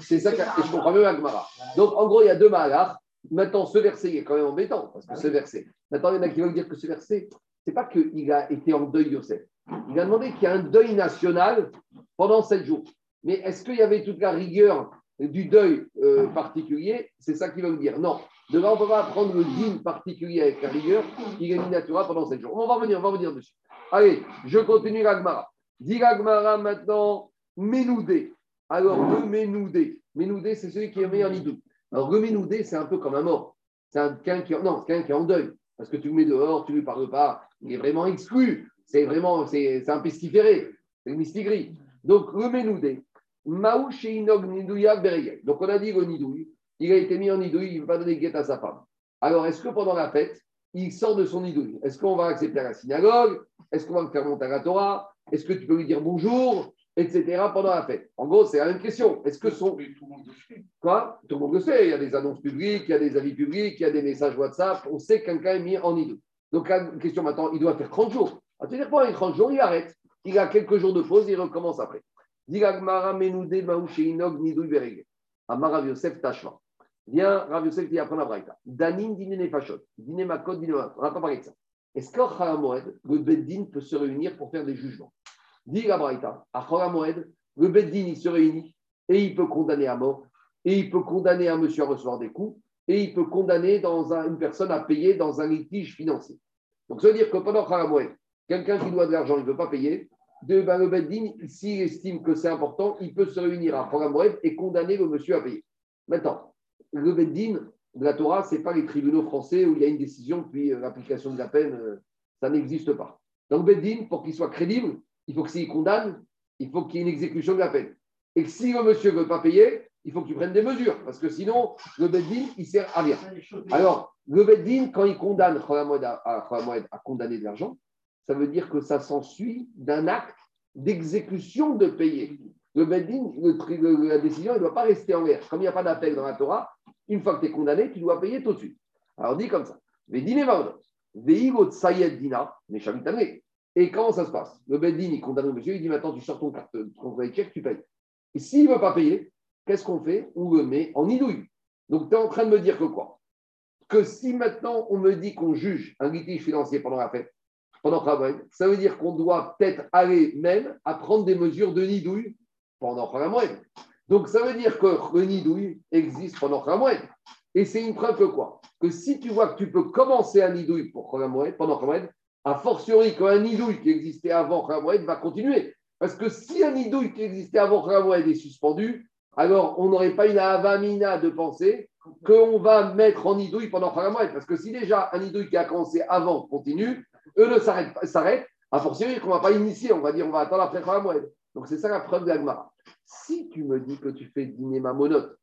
C'est ça que et je comprends mieux Agmara. Donc en gros, il y a deux mahalars. Maintenant, ce verset est quand même embêtant, parce que ce verset. Maintenant, il y en a qui veulent dire que ce verset, c'est pas qu'il a été en deuil, Yosef. Il a demandé qu'il y ait un deuil national pendant sept jours. Mais est-ce qu'il y avait toute la rigueur du deuil euh, particulier C'est ça qu'ils veulent dire. Non. De là, on ne peut pas prendre le digne particulier avec la rigueur qui est minatura pendant sept jours. On va revenir, on va revenir dessus. Allez, je continue l'Agmara. Dis l'Agmara maintenant, Ménoudé. Alors, le Ménoudé. Ménoudé, c'est celui qui est mis en idou. Alors, le Ménoudé, c'est un peu comme un mort. C'est un- quelqu'un qui, non, c'est quelqu'un qui est en deuil. Parce que tu le mets dehors, tu ne lui parles pas. Il est vraiment exclu. C'est vraiment, c'est un pestiféré. C'est une mistigris. Donc, le Ménoudé. Maou Nidouya. Donc, on a dit le Nidouille. Il a été mis en nidouille, il ne veut pas donner guette à sa femme. Alors, est-ce que pendant la fête, il sort de son nidouille? Est-ce qu'on va accepter à la synagogue? Est-ce qu'on va le faire monter à la Torah? Est-ce que tu peux lui dire bonjour? Etc. pendant la fête. En gros, c'est la même question. Est-ce que son. Mais tout le monde le sait. Quoi? Tout le monde le sait. Il y a des annonces publiques, il y a des avis publics, il y a des messages WhatsApp. On sait que quelqu'un est mis en nidouille. Donc, la question maintenant, il doit faire 30 jours. À te dire, pendant les 30 jours, il arrête. Il a quelques jours de pause, il recommence après. Digagmara Menoudé Maoucheinog Nidouille Berege. Amara Yosef Tashva. Viens, Rav Yosef qui apprend la braïta. Danin dîner nefashot. Dîner makot, dîner makot. On attend parler de ça. Est-ce qu'en Chalamoed, le Beddin peut se réunir pour faire des jugements? Dit la braïta. À Chalamoed, le Beddin, il se réunit et il peut condamner à mort, et il peut condamner un monsieur à recevoir des coups, et il peut condamner dans un- une personne à payer dans un litige financier. Donc, ça veut dire que pendant Chalamoed, quelqu'un qui doit de l'argent, il ne veut pas payer, de, ben, le s'il estime que c'est important, il peut se réunir à Chalamoed et condamner le monsieur à payer. Maintenant, le Beddin de la Torah, ce n'est pas les tribunaux français où il y a une décision, puis euh, l'application de la peine, euh, ça n'existe pas. Le Beddin, pour qu'il soit crédible, il faut que s'il condamne, il faut qu'il y ait une exécution de la peine. Et si le monsieur ne veut pas payer, il faut que tu prennes des mesures, parce que sinon, le Beddin, il sert à rien. Alors, le Beddin, quand il condamne Kholamoued à condamner de l'argent, ça veut dire que ça s'ensuit d'un acte d'exécution de payer. Le le- la décision, elle ne doit pas rester en l'air. Comme il n'y a pas d'appel dans la Torah, une fois que tu es condamné, tu dois payer tout de suite. Alors, dit comme ça. Dina. Et comment ça se passe? Le Beddin, il condamne le monsieur, il dit maintenant, tu sors ton carte, ton chèque, tu payes. Et s'il ne veut pas payer, qu'est-ce qu'on fait? On le met en idouille. Donc, tu es en train de me dire que quoi? Que si maintenant on me dit qu'on juge un litige financier pendant la fête, pendant Khamoued, ça veut dire qu'on doit peut-être aller même à prendre des mesures de nidouille pendant Khamoued. Donc, ça veut dire que le nidouille existe pendant Khamoued. Et c'est une preuve que quoi? Que si tu vois que tu peux commencer un nidouille pour Khamoued, pendant Khamoued, a fortiori qu'un nidouille qui existait avant Khamoued va continuer. Parce que si un nidouille qui existait avant Khamoued est suspendu, alors on n'aurait pas une avamina de penser qu'on va mettre en nidouille pendant Khamoued. Parce que si déjà un nidouille qui a commencé avant continue, eux ne s'arrêtent a fortiori qu'on ne va pas initier, on va dire on va attendre après Khamoued. Donc c'est ça la preuve de l'Agmara. Si tu me dis que tu fais dîner ma monote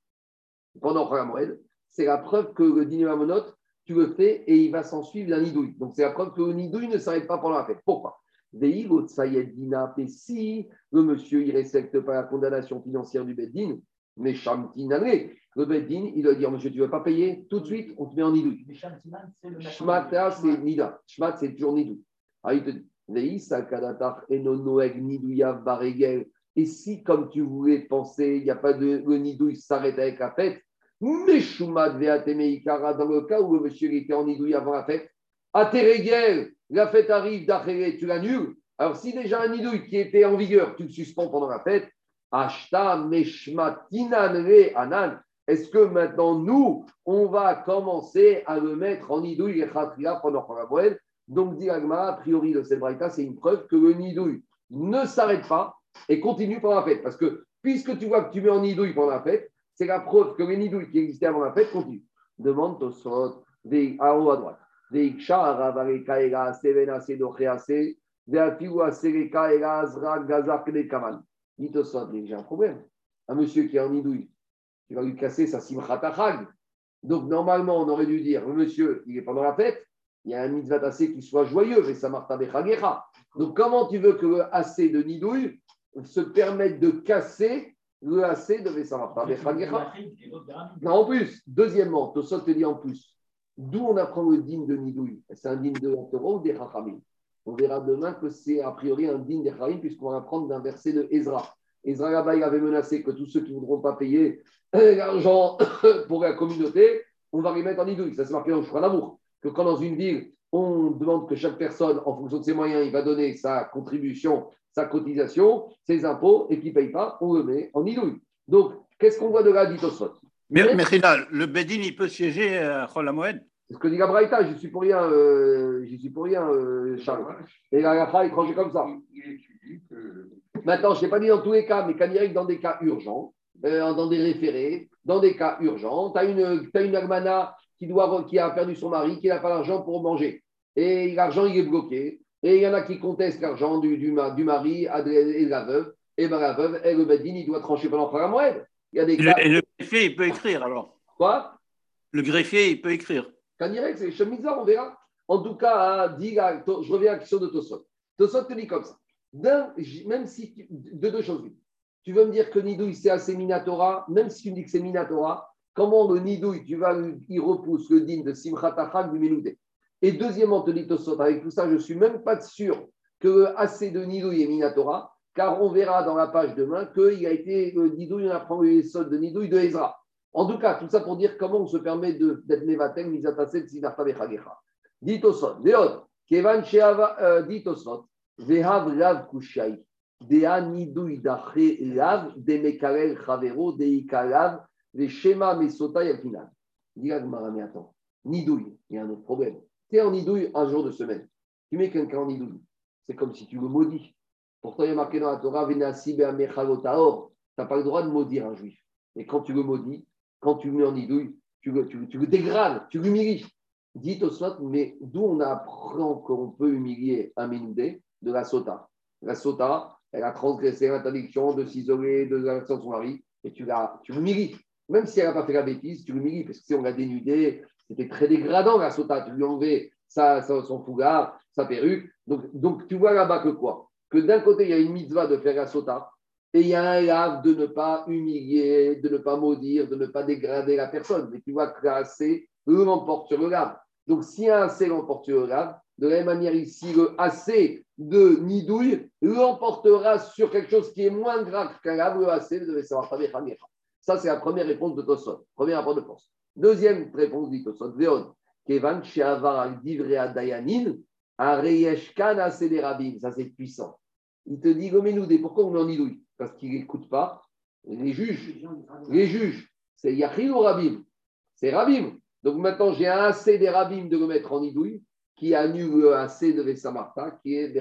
pendant Khamoued, c'est la preuve que le dîner ma monote, tu le fais et il va s'en suivre d'un nidouille. Donc c'est la preuve que le nidouille ne s'arrête pas pendant la fête. Pourquoi? Veilot Sayed Dina, si le monsieur ne respecte pas la condamnation financière du Beddin, mais Shamtinane, le Beddin, il doit dire Monsieur, tu ne veux pas payer Tout de suite, on te met en le Shmata, c'est Nida. Shmat, c'est toujours Nidou. Alors, il te dit Veïsa Kadatar Enonoeg Nidouya Baregel. Et si, comme tu voulais penser, il n'y a pas de. Le Nidou, il s'arrête avec la fête, mais Shumat Veatemeikara, dans le cas où le monsieur était en Nidouille avant la fête, à Teregel, la fête arrive d'Achere, tu l'annules. Alors, si déjà un Nidouille qui était en vigueur, tu le suspends pendant la fête, Anan. Est-ce que maintenant, nous, on va commencer à le mettre en nidouille et khatria pendant Khamoued Donc, dit Agma, a priori, le Sebraïta, c'est une preuve que le nidouille ne s'arrête pas et continue pendant la fête. Parce que puisque tu vois que tu mets en nidouille pendant la fête, c'est la preuve que les nidouilles qui existaient avant la fête continuent. Demande Tosfot, des à haut à droite. Dit Tosfot, j'ai un problème. Un monsieur qui est en nidouille, tu vas lui casser sa simchatachag. Donc, normalement, on aurait dû dire, le monsieur, il est pendant la fête, il y a un mitzvah qui soit joyeux, et ça marta. Donc, comment tu veux que le assez de nidouille se permettent de casser le AC de Vesamata. Non, en plus, deuxièmement, Tosot te dit en plus, d'où on apprend le digne de Nidouille? C'est un digne de Torah ou des Chachamim On verra demain que c'est a priori un digne des Chachamim, puisqu'on va apprendre d'un verset de Ezra. Ezra là il avait menacé que tous ceux qui ne voudront pas payer l'argent pour la communauté, on va les mettre en Nidouille. Ça, c'est marqué dans le d'amour. Que quand dans une ville, on demande que chaque personne, en fonction de ses moyens, il va donner sa contribution, sa cotisation, ses impôts, et qu'il ne paye pas, on le met en idouille. Donc, qu'est-ce qu'on voit de là, dit Osot Mais, mais le Bedin, il peut siéger à Cholamoed C'est ce que dit Gabraïta, je suis pour rien, euh, je suis pour rien, euh, Charles. Et la Gafa est tranché comme ça. Maintenant, je n'ai pas dit dans tous les cas, mais quand il dans des cas urgents, euh, dans des référés, dans des cas urgents, tu as une, as une almana qui, doit, qui a perdu son mari, qui n'a pas d'argent pour manger. Et l'argent, il est bloqué. Et il y en a qui contestent l'argent du, du, du, mari et de la veuve. Et bien la veuve, elle, le badin, il doit trancher pendant la moelle. Il y a des cas... Et le greffier, il peut écrire alors Quoi? Le greffier, il peut écrire. Quand direct, c'est chemisard, on verra. En tout cas, je reviens à la question de Tosot. Tosot te dit comme ça. Même si, de deux choses. Tu veux me dire que Nidouille, c'est assez Minatora, même si tu me dis que c'est Minatora, comment le Nidouille, tu vas, il repousse le din de Simchatachak du Méloudé? Et deuxièmement, te dit Tosot, avec tout ça, je ne suis même pas sûr que assez de Nidouille est Minatora, car on verra dans la page demain qu'il a été, le Nidouille, on apprend les soldes de Nidouille de Ezra. En tout cas, tout ça pour dire comment on se permet d'être Nevatel, Misatasel, Sidarta, Bechagecha. Dit Tosot, Léon, Kevan Sheava, euh, dit Tosot, Vehav Lav Kushai. Dea nidouy daché lav, de mekarel chavero, de ikalav, de shema mesota yalkinal. Dis mais attends, nidouille, il y a un autre problème. Tu es en nidouille un jour de semaine. Tu mets quelqu'un en nidouille. C'est comme si tu le maudis. Pourtant, il y a marqué dans la Torah, Venasi be'amechalotaor. Tu n'as pas le droit de maudire un juif. Et quand tu le maudis, quand tu le mets en nidouille, tu le, tu, tu dégrades, tu l'humilies. Dites au soit, mais d'où on apprend qu'on peut humilier un ménoudé De la sota. La sota, elle a transgressé l'interdiction de s'isoler de l'action de son mari, et tu, l'humilies. Même si elle n'a pas fait la bêtise, tu l'humilies, parce que si on l'a dénudé, c'était très dégradant la sota, tu lui enlevé sa, son foulard, sa perruque. Donc, donc tu vois là-bas que quoi? Que d'un côté, il y a une mitzvah de faire la sota, et il y a un lave de ne pas humilier, de ne pas maudire, de ne pas dégrader la personne. Mais tu vois là, c'est l'emporte sur le lave. Donc, si un assez l'emporte sur le lave, de la même manière ici, le assez de Nidouille l'emportera sur quelque chose qui est moins grave qu'un lave, le assez devait savoir Ça, c'est la première réponse de Tosot. Première rapport de force. Deuxième réponse dit Tosot. Véon, Kevan, Sheavar, Divrea Dayanin, Areyeshkan, assez des rabbins. Ça, c'est puissant. Il te dit, Gomenoudé, pourquoi on met en Nidouille? Parce qu'il n'écoute pas les juges. Les juges, c'est Yachil ou Rabim? C'est Rabim. Donc maintenant, j'ai un assez des Rabim de le mettre en Nidouille qui annule un C de Vesamarta, qui est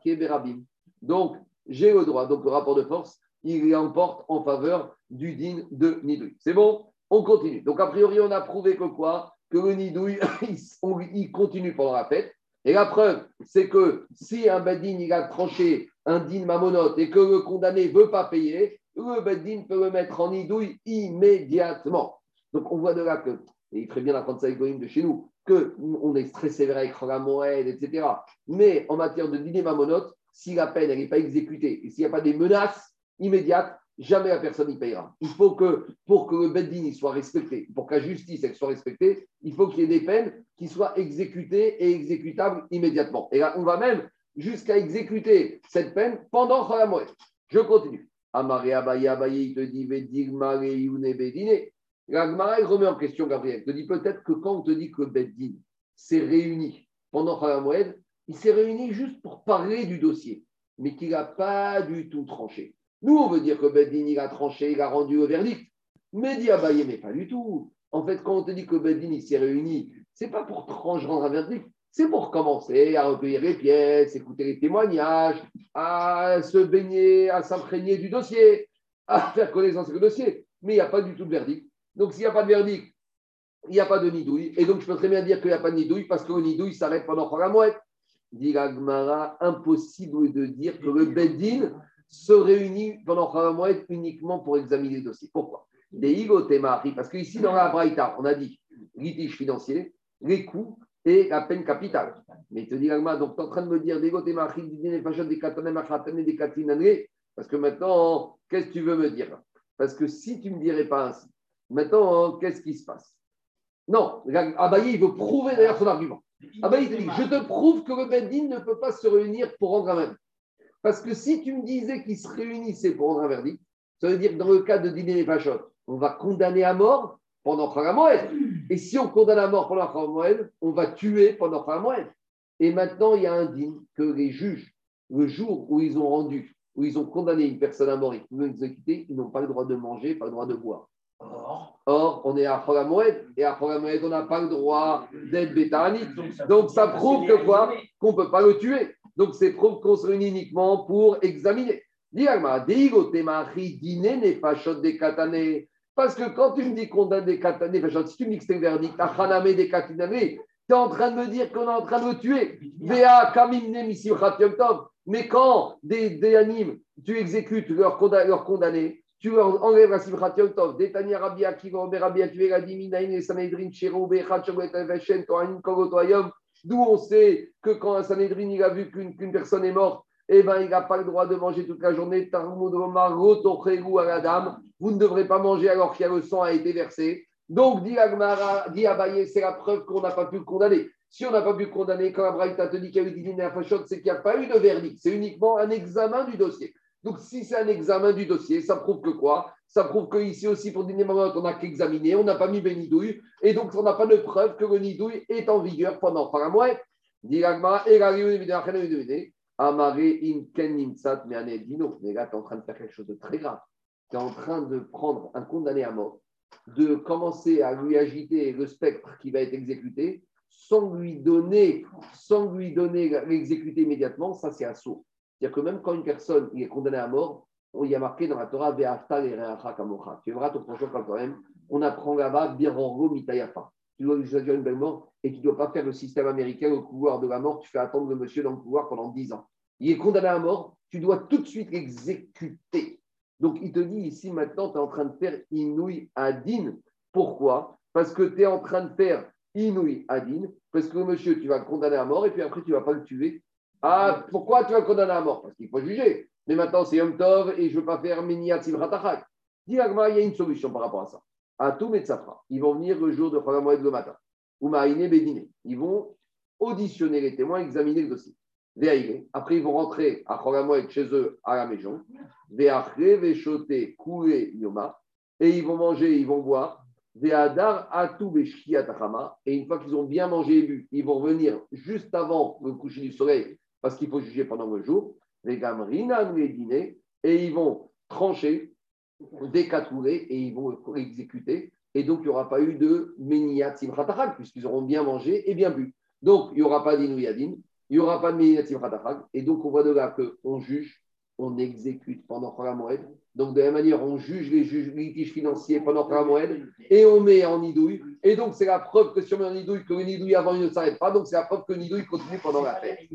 qui est Berabim. Donc, j'ai le droit. Donc, le rapport de force, il emporte en faveur du din de Nidouille. C'est bon? On continue. Donc, a priori, on a prouvé que quoi? Que le Nidouille, il continue pendant la fête. Et la preuve, c'est que si un Bedin il a tranché un din mamonote et que le condamné ne veut pas payer, le Bedin peut le mettre en nidouille immédiatement. Donc on voit de là que, et il ferait bien d'apprendre ça avec de chez nous, qu'on est très sévère avec la etc. Mais en matière de dîner mamonote, si la peine n'est pas exécutée et s'il n'y a pas des menaces immédiates, jamais la personne n'y payera. Il faut que, pour que le bedding soit respecté, pour que la justice soit respectée, il faut qu'il y ait des peines qui soient exécutées et exécutables immédiatement. Et là, on va même jusqu'à exécuter cette peine pendant la. Je continue. Amaré Abaye Abaye, il te dit Vedigmare Yune Bedine. La remet en question, Gabriel. te dit peut-être que quand on te dit que Beddin s'est réuni pendant Khalamoued, il s'est réuni juste pour parler du dossier, mais qu'il n'a pas du tout tranché. Nous, on veut dire que Beddin, il a tranché, il a rendu le verdict. Mais dit Abaye, mais pas du tout. En fait, quand on te dit que Beddin, il s'est réuni, c'est pas pour trancher, un verdict, c'est pour commencer à recueillir les pièces, écouter les témoignages, à se baigner, à s'imprégner du dossier, à faire connaissance avec le dossier. Mais il n'y a pas du tout de verdict. Donc, s'il n'y a pas de verdict, il n'y a pas de nidouille. Et donc, je peux très bien dire qu'il n'y a pas de nidouille parce que le nidouille s'arrête pendant la mouette. Dit Gmara, impossible de dire que le Beddin se réunit pendant mouette uniquement pour examiner le dossier. Pourquoi? Des parce qu'ici, dans la Braïta, on a dit litige financier, les coûts et la peine capitale. Mais il te dit, donc tu es en train de me dire, des des des des Parce que maintenant, qu'est-ce que tu veux me dire? Parce que si tu ne me dirais pas ainsi, maintenant, qu'est-ce qui se passe? Non, Abaye, il veut prouver d'ailleurs son argument. Abaye, il dit Je te prouve que le Bendin ne peut pas se réunir pour rendre un verdict. Parce que si tu me disais qu'ils se réunissaient pour rendre un verdict, ça veut dire que dans le cas de dîner et Pachot, on va condamner à mort pendant Moed. Et si on condamne à mort pendant Moed, on va tuer pendant Moed. Et maintenant, il y a un dîme que les juges, le jour où ils ont rendu, où ils ont condamné une personne à mort et qu'ils l'ont exécuté, ils n'ont pas le droit de manger, pas le droit de boire. Or, on est à Moed, et à Moed, on n'a pas le droit d'être bétanite. Donc, ça prouve que quoi? Qu'on ne peut pas le tuer. Donc, c'est prouve qu'on se uniquement pour examiner. Parce que quand tu me dis qu'on donne des katané, si tu me dis que c'est verdict, des katané, tu es en train de me dire qu'on est en train de me tuer. Mais quand des, des tu exécutes leurs condamnés, tu leur enlèves la simchat. D'où on sait que quand un Sanedrin il a vu qu'une personne est morte, eh ben, il n'a pas le droit de manger toute la journée. Vous ne devrez pas manger alors que le sang a été versé. Donc, dit dit Abaye, c'est la preuve qu'on n'a pas pu le condamner. Si on n'a pas pu le condamner, quand Abraïta te dit qu'il y a eu c'est qu'il n'y a pas eu de verdict. C'est uniquement un examen du dossier. Donc, si c'est un examen du dossier, ça prouve que quoi? Ça prouve qu'ici aussi, pour Dîner on n'a qu'examiné, on n'a pas mis Benidouille, et donc on n'a pas de preuve que le nidouille est en vigueur pendant un mois. Mais là, tu es en train de faire quelque chose de très grave. Tu es en train de prendre un condamné à mort, de commencer à lui agiter le spectre qui va être exécuté sans lui donner, sans lui donner l'exécuter immédiatement. Ça, c'est assaut. C'est-à-dire que même quand une personne est condamnée à mort, on y a marqué dans la Torah Tu verras ton prochain quand même. On apprend là-bas Birango Mitayafa. Tu dois lui choisir une belle mort et tu ne dois pas faire le système américain au pouvoir de la mort. Tu fais attendre le monsieur dans le pouvoir pendant 10 ans il est condamné à mort, tu dois tout de suite l'exécuter. Donc il te dit ici maintenant, tu es en train de faire Inouï Adin. Pourquoi? Parce que tu es en train de faire Inouï Adin, parce que monsieur, tu vas le condamner à mort et puis après tu ne vas pas le tuer. Ah, pourquoi tu vas condamner à mort? Parce qu'il faut juger. Mais maintenant c'est Yom Tov et je ne veux pas faire Miniat Simratachak. Dis il y a une solution par rapport à ça. À tout Metsafra, ils vont venir le jour de Chagamoed le matin. Ou Marine Bédiné. Ils vont auditionner les témoins, examiner le dossier. Après, ils vont rentrer à Chogamoed chez eux à la maison. Et ils vont manger, ils vont boire. Et une fois qu'ils ont bien mangé et bu, ils vont revenir juste avant le coucher du soleil parce qu'il faut juger pendant le jour. Et ils vont trancher, décatouler et ils vont exécuter. Et donc, il n'y aura pas eu de Meniat puisqu'ils auront bien mangé et bien bu. Donc, il n'y aura pas d'Inouyadin, il n'y aura pas de Méninatim Khatafag. Et donc, on voit de là qu'on juge, on exécute pendant Moed. Donc, de la même manière, on juge les, juges, litiges financiers pendant Moed et on met en nidouille. Et donc, c'est la preuve que si on met en nidouille, que le avant, il ne s'arrête pas. Donc, c'est la preuve que le continue pendant la fête.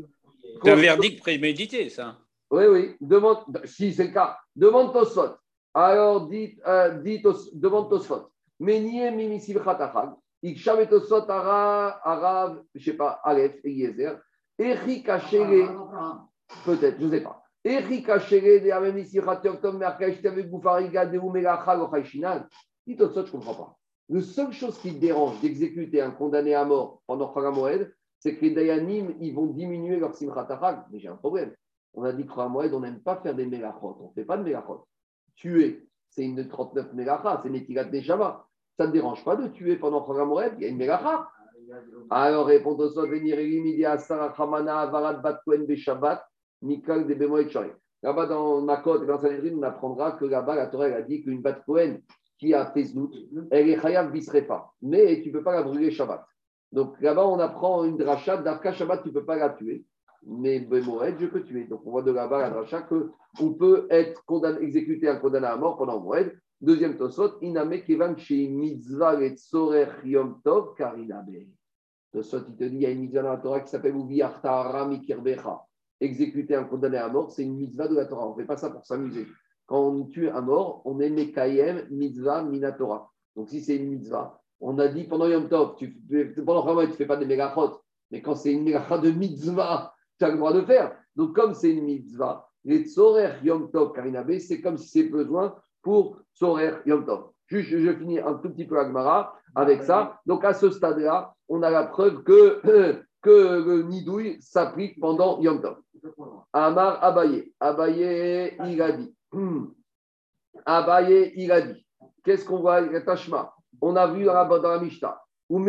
C'est un verdict prémédité, ça. Oui, oui. Demande, si c'est le cas, demande Tosfot. Alors, dites, euh, dites demande Tosfot. Menier Mimisil Khatafag. Iksham Tosfot Arav, je ne sais pas, Aleph, Eliezer. Eric Achele, peut-être, je ne sais pas. Eric Achele, de Amemisi Tom Merkash, avec Boufariga, de Umelacha, Lochaishinan. Dit chose, je ne comprends pas. La seule chose qui dérange d'exécuter un condamné à mort pendant Moed, c'est que les Dayanim, ils vont diminuer leur Simchatachag. Mais j'ai un problème. On a dit que Moed, on n'aime pas faire des Melachot. On ne fait pas de Melachot. Tuer, c'est une 39 Melacha, c'est Netilat Neshama. Ça ne dérange pas de tuer pendant Moed, il y a une Melacha. Alors, répond au soit venir midi à Sarah Hamana, Avarat Batkoen Beshabbat, Mikal de Bemoed Là-bas, dans Makot et dans Sanhedrin, on apprendra que là-bas, la Torah a dit qu'une Batkoen qui a fait Znout, elle est Chayav pas. Mais tu ne peux pas la brûler Shabbat. Donc là-bas, on apprend une dracha, d'Afka Shabbat, tu ne peux pas la tuer. Mais Bemoed, je peux tuer. Donc on voit de là-bas la dracha qu'on peut être condamné, exécuter un condamné à mort pendant Moed. Deuxième tosot, iname kevan chez mitzvah et tsorech yom tov karinabe. Tosot, il te dit, il y a une mitzvah dans la Torah qui s'appelle Uviarta Arami Kirbecha. Exécuter un condamné à mort, c'est une mitzvah de la Torah. On ne fait pas ça pour s'amuser. Quand on tue un mort, on est Mekayem mitzvah minatora. Donc si c'est une mitzvah, on a dit pendant Yom Tov, pendant Ramadan, tu ne fais pas des mégachot, mais quand c'est une mégacha de mitzvah, tu as le droit de faire. Donc comme c'est une mitzvah, les Tzorer Yom Tov Karinabe, c'est comme si c'est besoin pour Tzorer Yom Tov. Juste, je finis un tout petit peu Agmara avec ça. Donc, à ce stade-là, on a la preuve que, que le nidouille s'applique pendant Yom Tov. Amar Abaye. Abaye, il dit. Abaye, il. Qu'est-ce qu'on voit Tashma? On a vu dans la, dans la Mishnah. On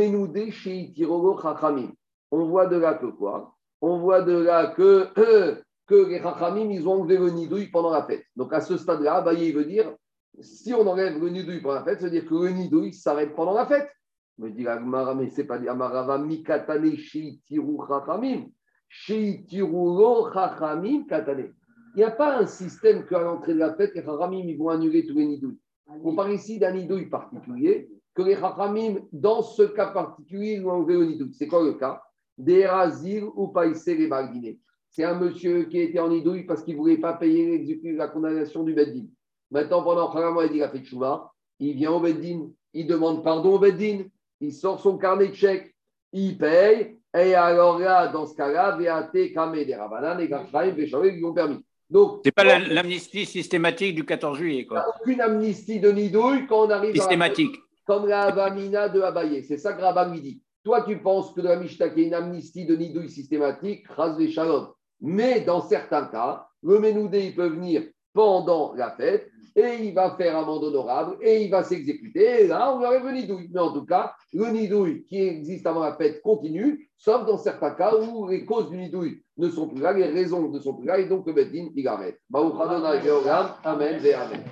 voit de là que quoi? On voit de là que, que les Chachamim, ils ont enlevé le nidouille pendant la fête. Donc à ce stade-là, Abaye veut dire si on enlève le nidouille pendant la fête, ça veut dire que le nidouille s'arrête pendant la fête. Me dit Agmara, mais c'est pas dit Amarava mikatane sheitiru chachamim. Sheitiru lo chachamim katane. Il n'y a pas un système qu'à l'entrée de la fête, les chachamim ils vont annuler tous les nidouilles. On parle ici d'un nidouille particulier, que les chachamim, dans ce cas particulier, ils vont enlever le nidouille. C'est quoi le cas? Des razir ou païsé les barguinés. C'est un monsieur qui était en nidouille parce qu'il ne voulait pas payer la condamnation du Beddin. Maintenant, pendant mois, il a fait chouva, il vient au Beddin, il demande pardon au Beddin, il sort son carnet de chèques, il paye, et alors là, dans ce cas-là, VAT, Kamé, des Ravanan, et Gafraïm, Véchavé, lui ont permis. Donc, c'est pas l'amnistie systématique du 14 juillet. Quoi. Aucune amnistie de Nidouille quand on arrive systématique. Comme la Avamina de Abaye. C'est ça que Rabban lui dit. Toi, tu penses que de la Mishnah, qu'il y a une amnistie de Nidouille systématique, ras Shalom. Mais dans certains cas, le Ménoudé, il peut venir pendant la fête et il va faire amende honorable et il va s'exécuter. Et là, on enlève le nidouille. Mais en tout cas, le nidouille qui existe avant la fête continue, sauf dans certains cas où les causes du nidouille ne sont plus là, les raisons ne sont plus là, et donc le Beddin, il arrête. Amen et Amen.